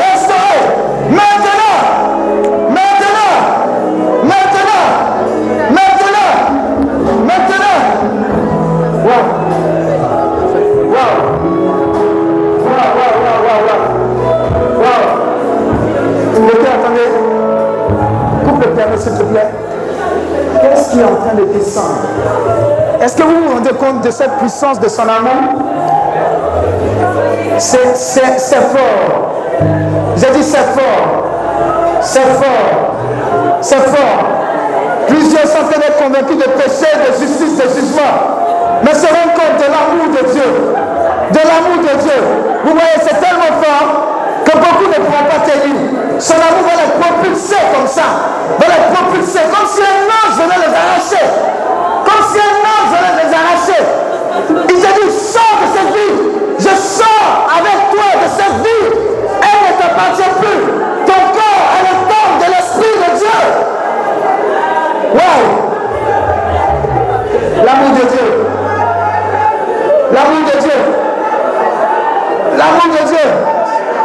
s'il te plaît. Qu'est-ce qui est en train de descendre? Est-ce que vous vous rendez compte de cette puissance de son amour C'est fort. J'ai dit c'est fort. C'est fort. C'est fort. Plusieurs sont en convaincus de péché, de justice, de jugement. Mais se rendent compte de l'amour de Dieu. De l'amour de Dieu. Vous voyez, c'est tellement fort que beaucoup ne pourront pas tenir. Son amour va les propulser comme ça. Va les propulser comme si un ange venait les arracher. Comme si un ange venait les arracher. Il te dit, sors de cette vie. Je sors avec toi de cette vie. Elle ne t'appartient plus. Ton corps est le temple de l'Esprit de Dieu. Wow! L'amour de Dieu. L'amour de Dieu. L'amour de Dieu.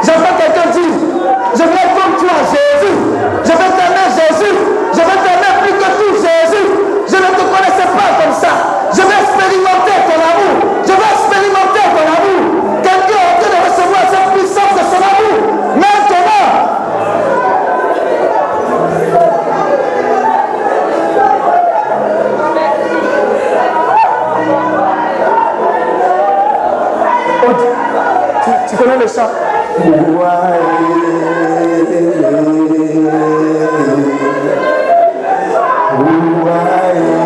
J'entends quelqu'un dire, je veux comme toi, Jésus. Chant Et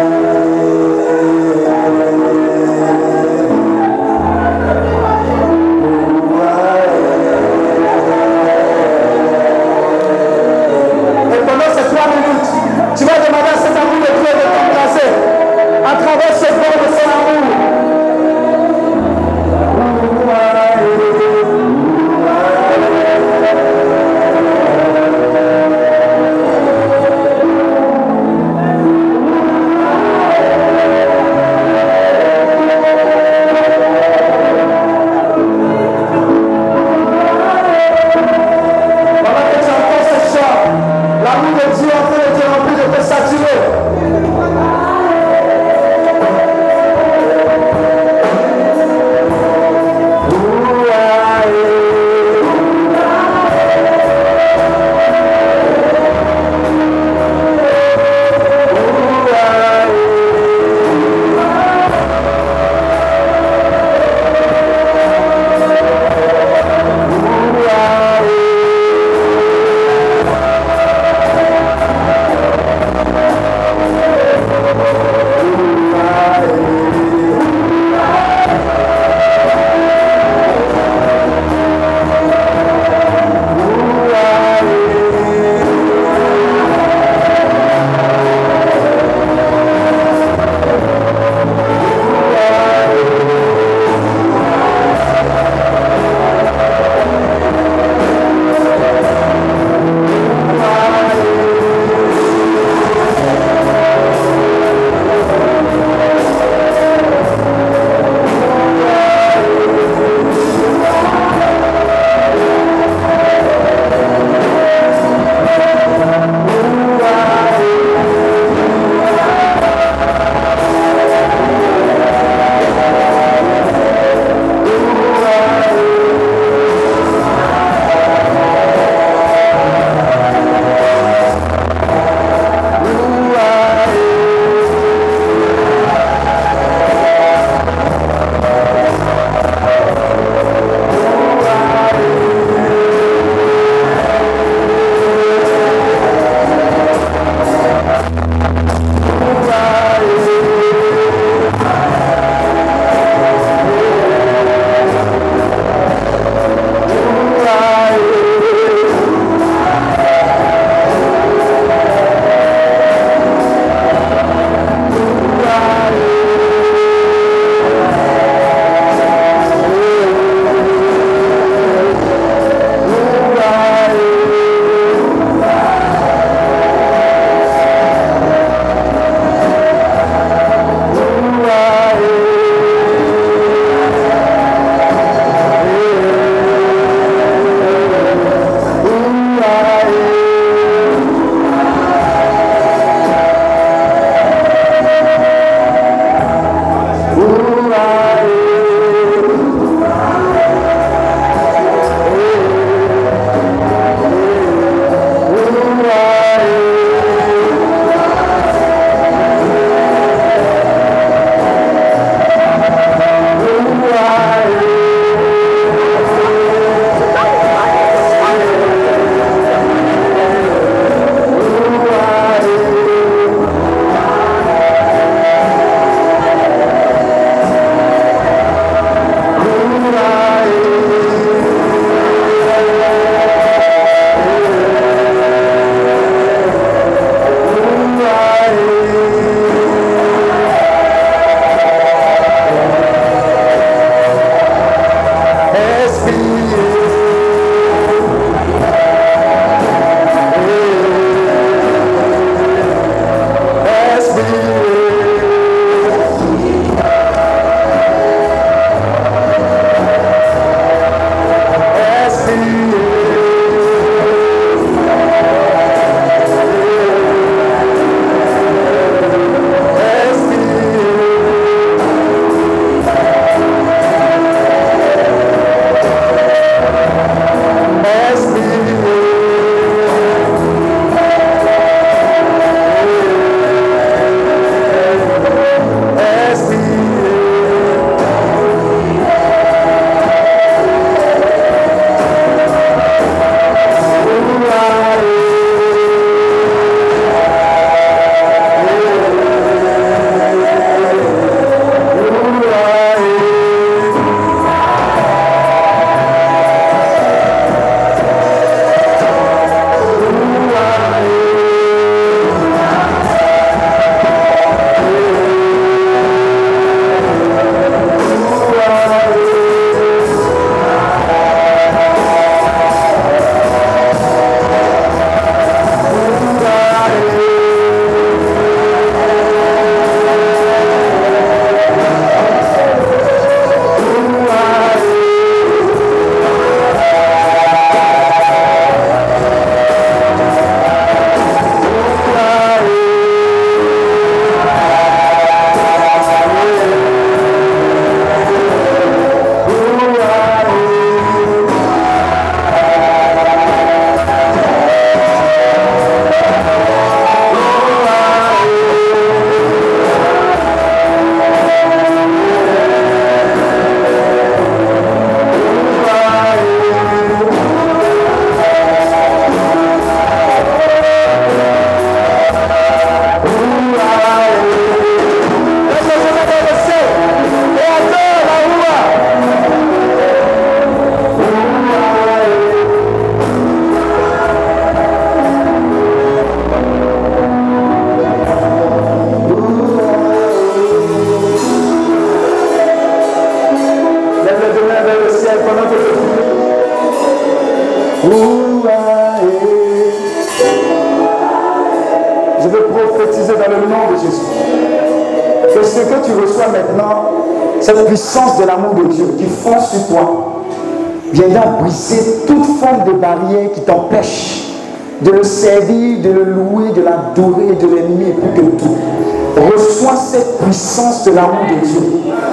puissance de l'amour de Dieu.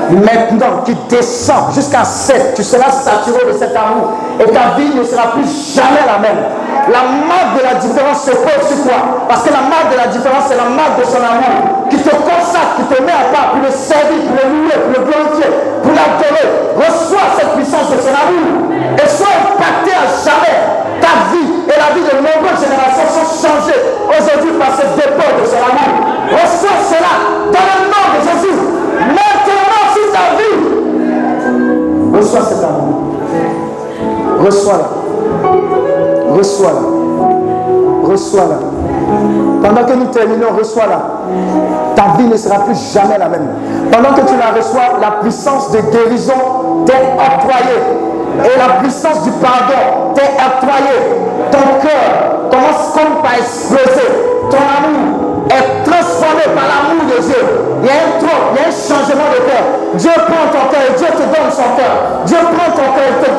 Maintenant, qui descend jusqu'à 7, tu seras saturé de cet amour et ta vie ne sera plus jamais la même. La marque de la différence se pose sur toi. Parce que la marque de la différence, c'est la marque de son amour qui te consacre, qui te met à part pour le servir, pour le louer, pour le glorifier, pour l'adorer. Reçois cette puissance de son amour et sois impacté à jamais. Ta vie et la vie de nombreuses générations sont changées aujourd'hui par ce dépôt de son amour. Reçois cela dans le de Jésus. Maintenant, si ta vie, reçois cet amour. Reçois-la. Reçois-la. Reçois-la. Pendant que nous terminons, reçois-la. Ta vie ne sera plus jamais la même. Pendant que tu la reçois, la puissance de guérison t'est octroyée. Et la puissance du pardon t'est octroyée. Ton cœur commence comme à exploser. Ton amour est transformé par la Dieu prend ton cœur, Dieu te donne son cœur. Dieu prend ton cœur, te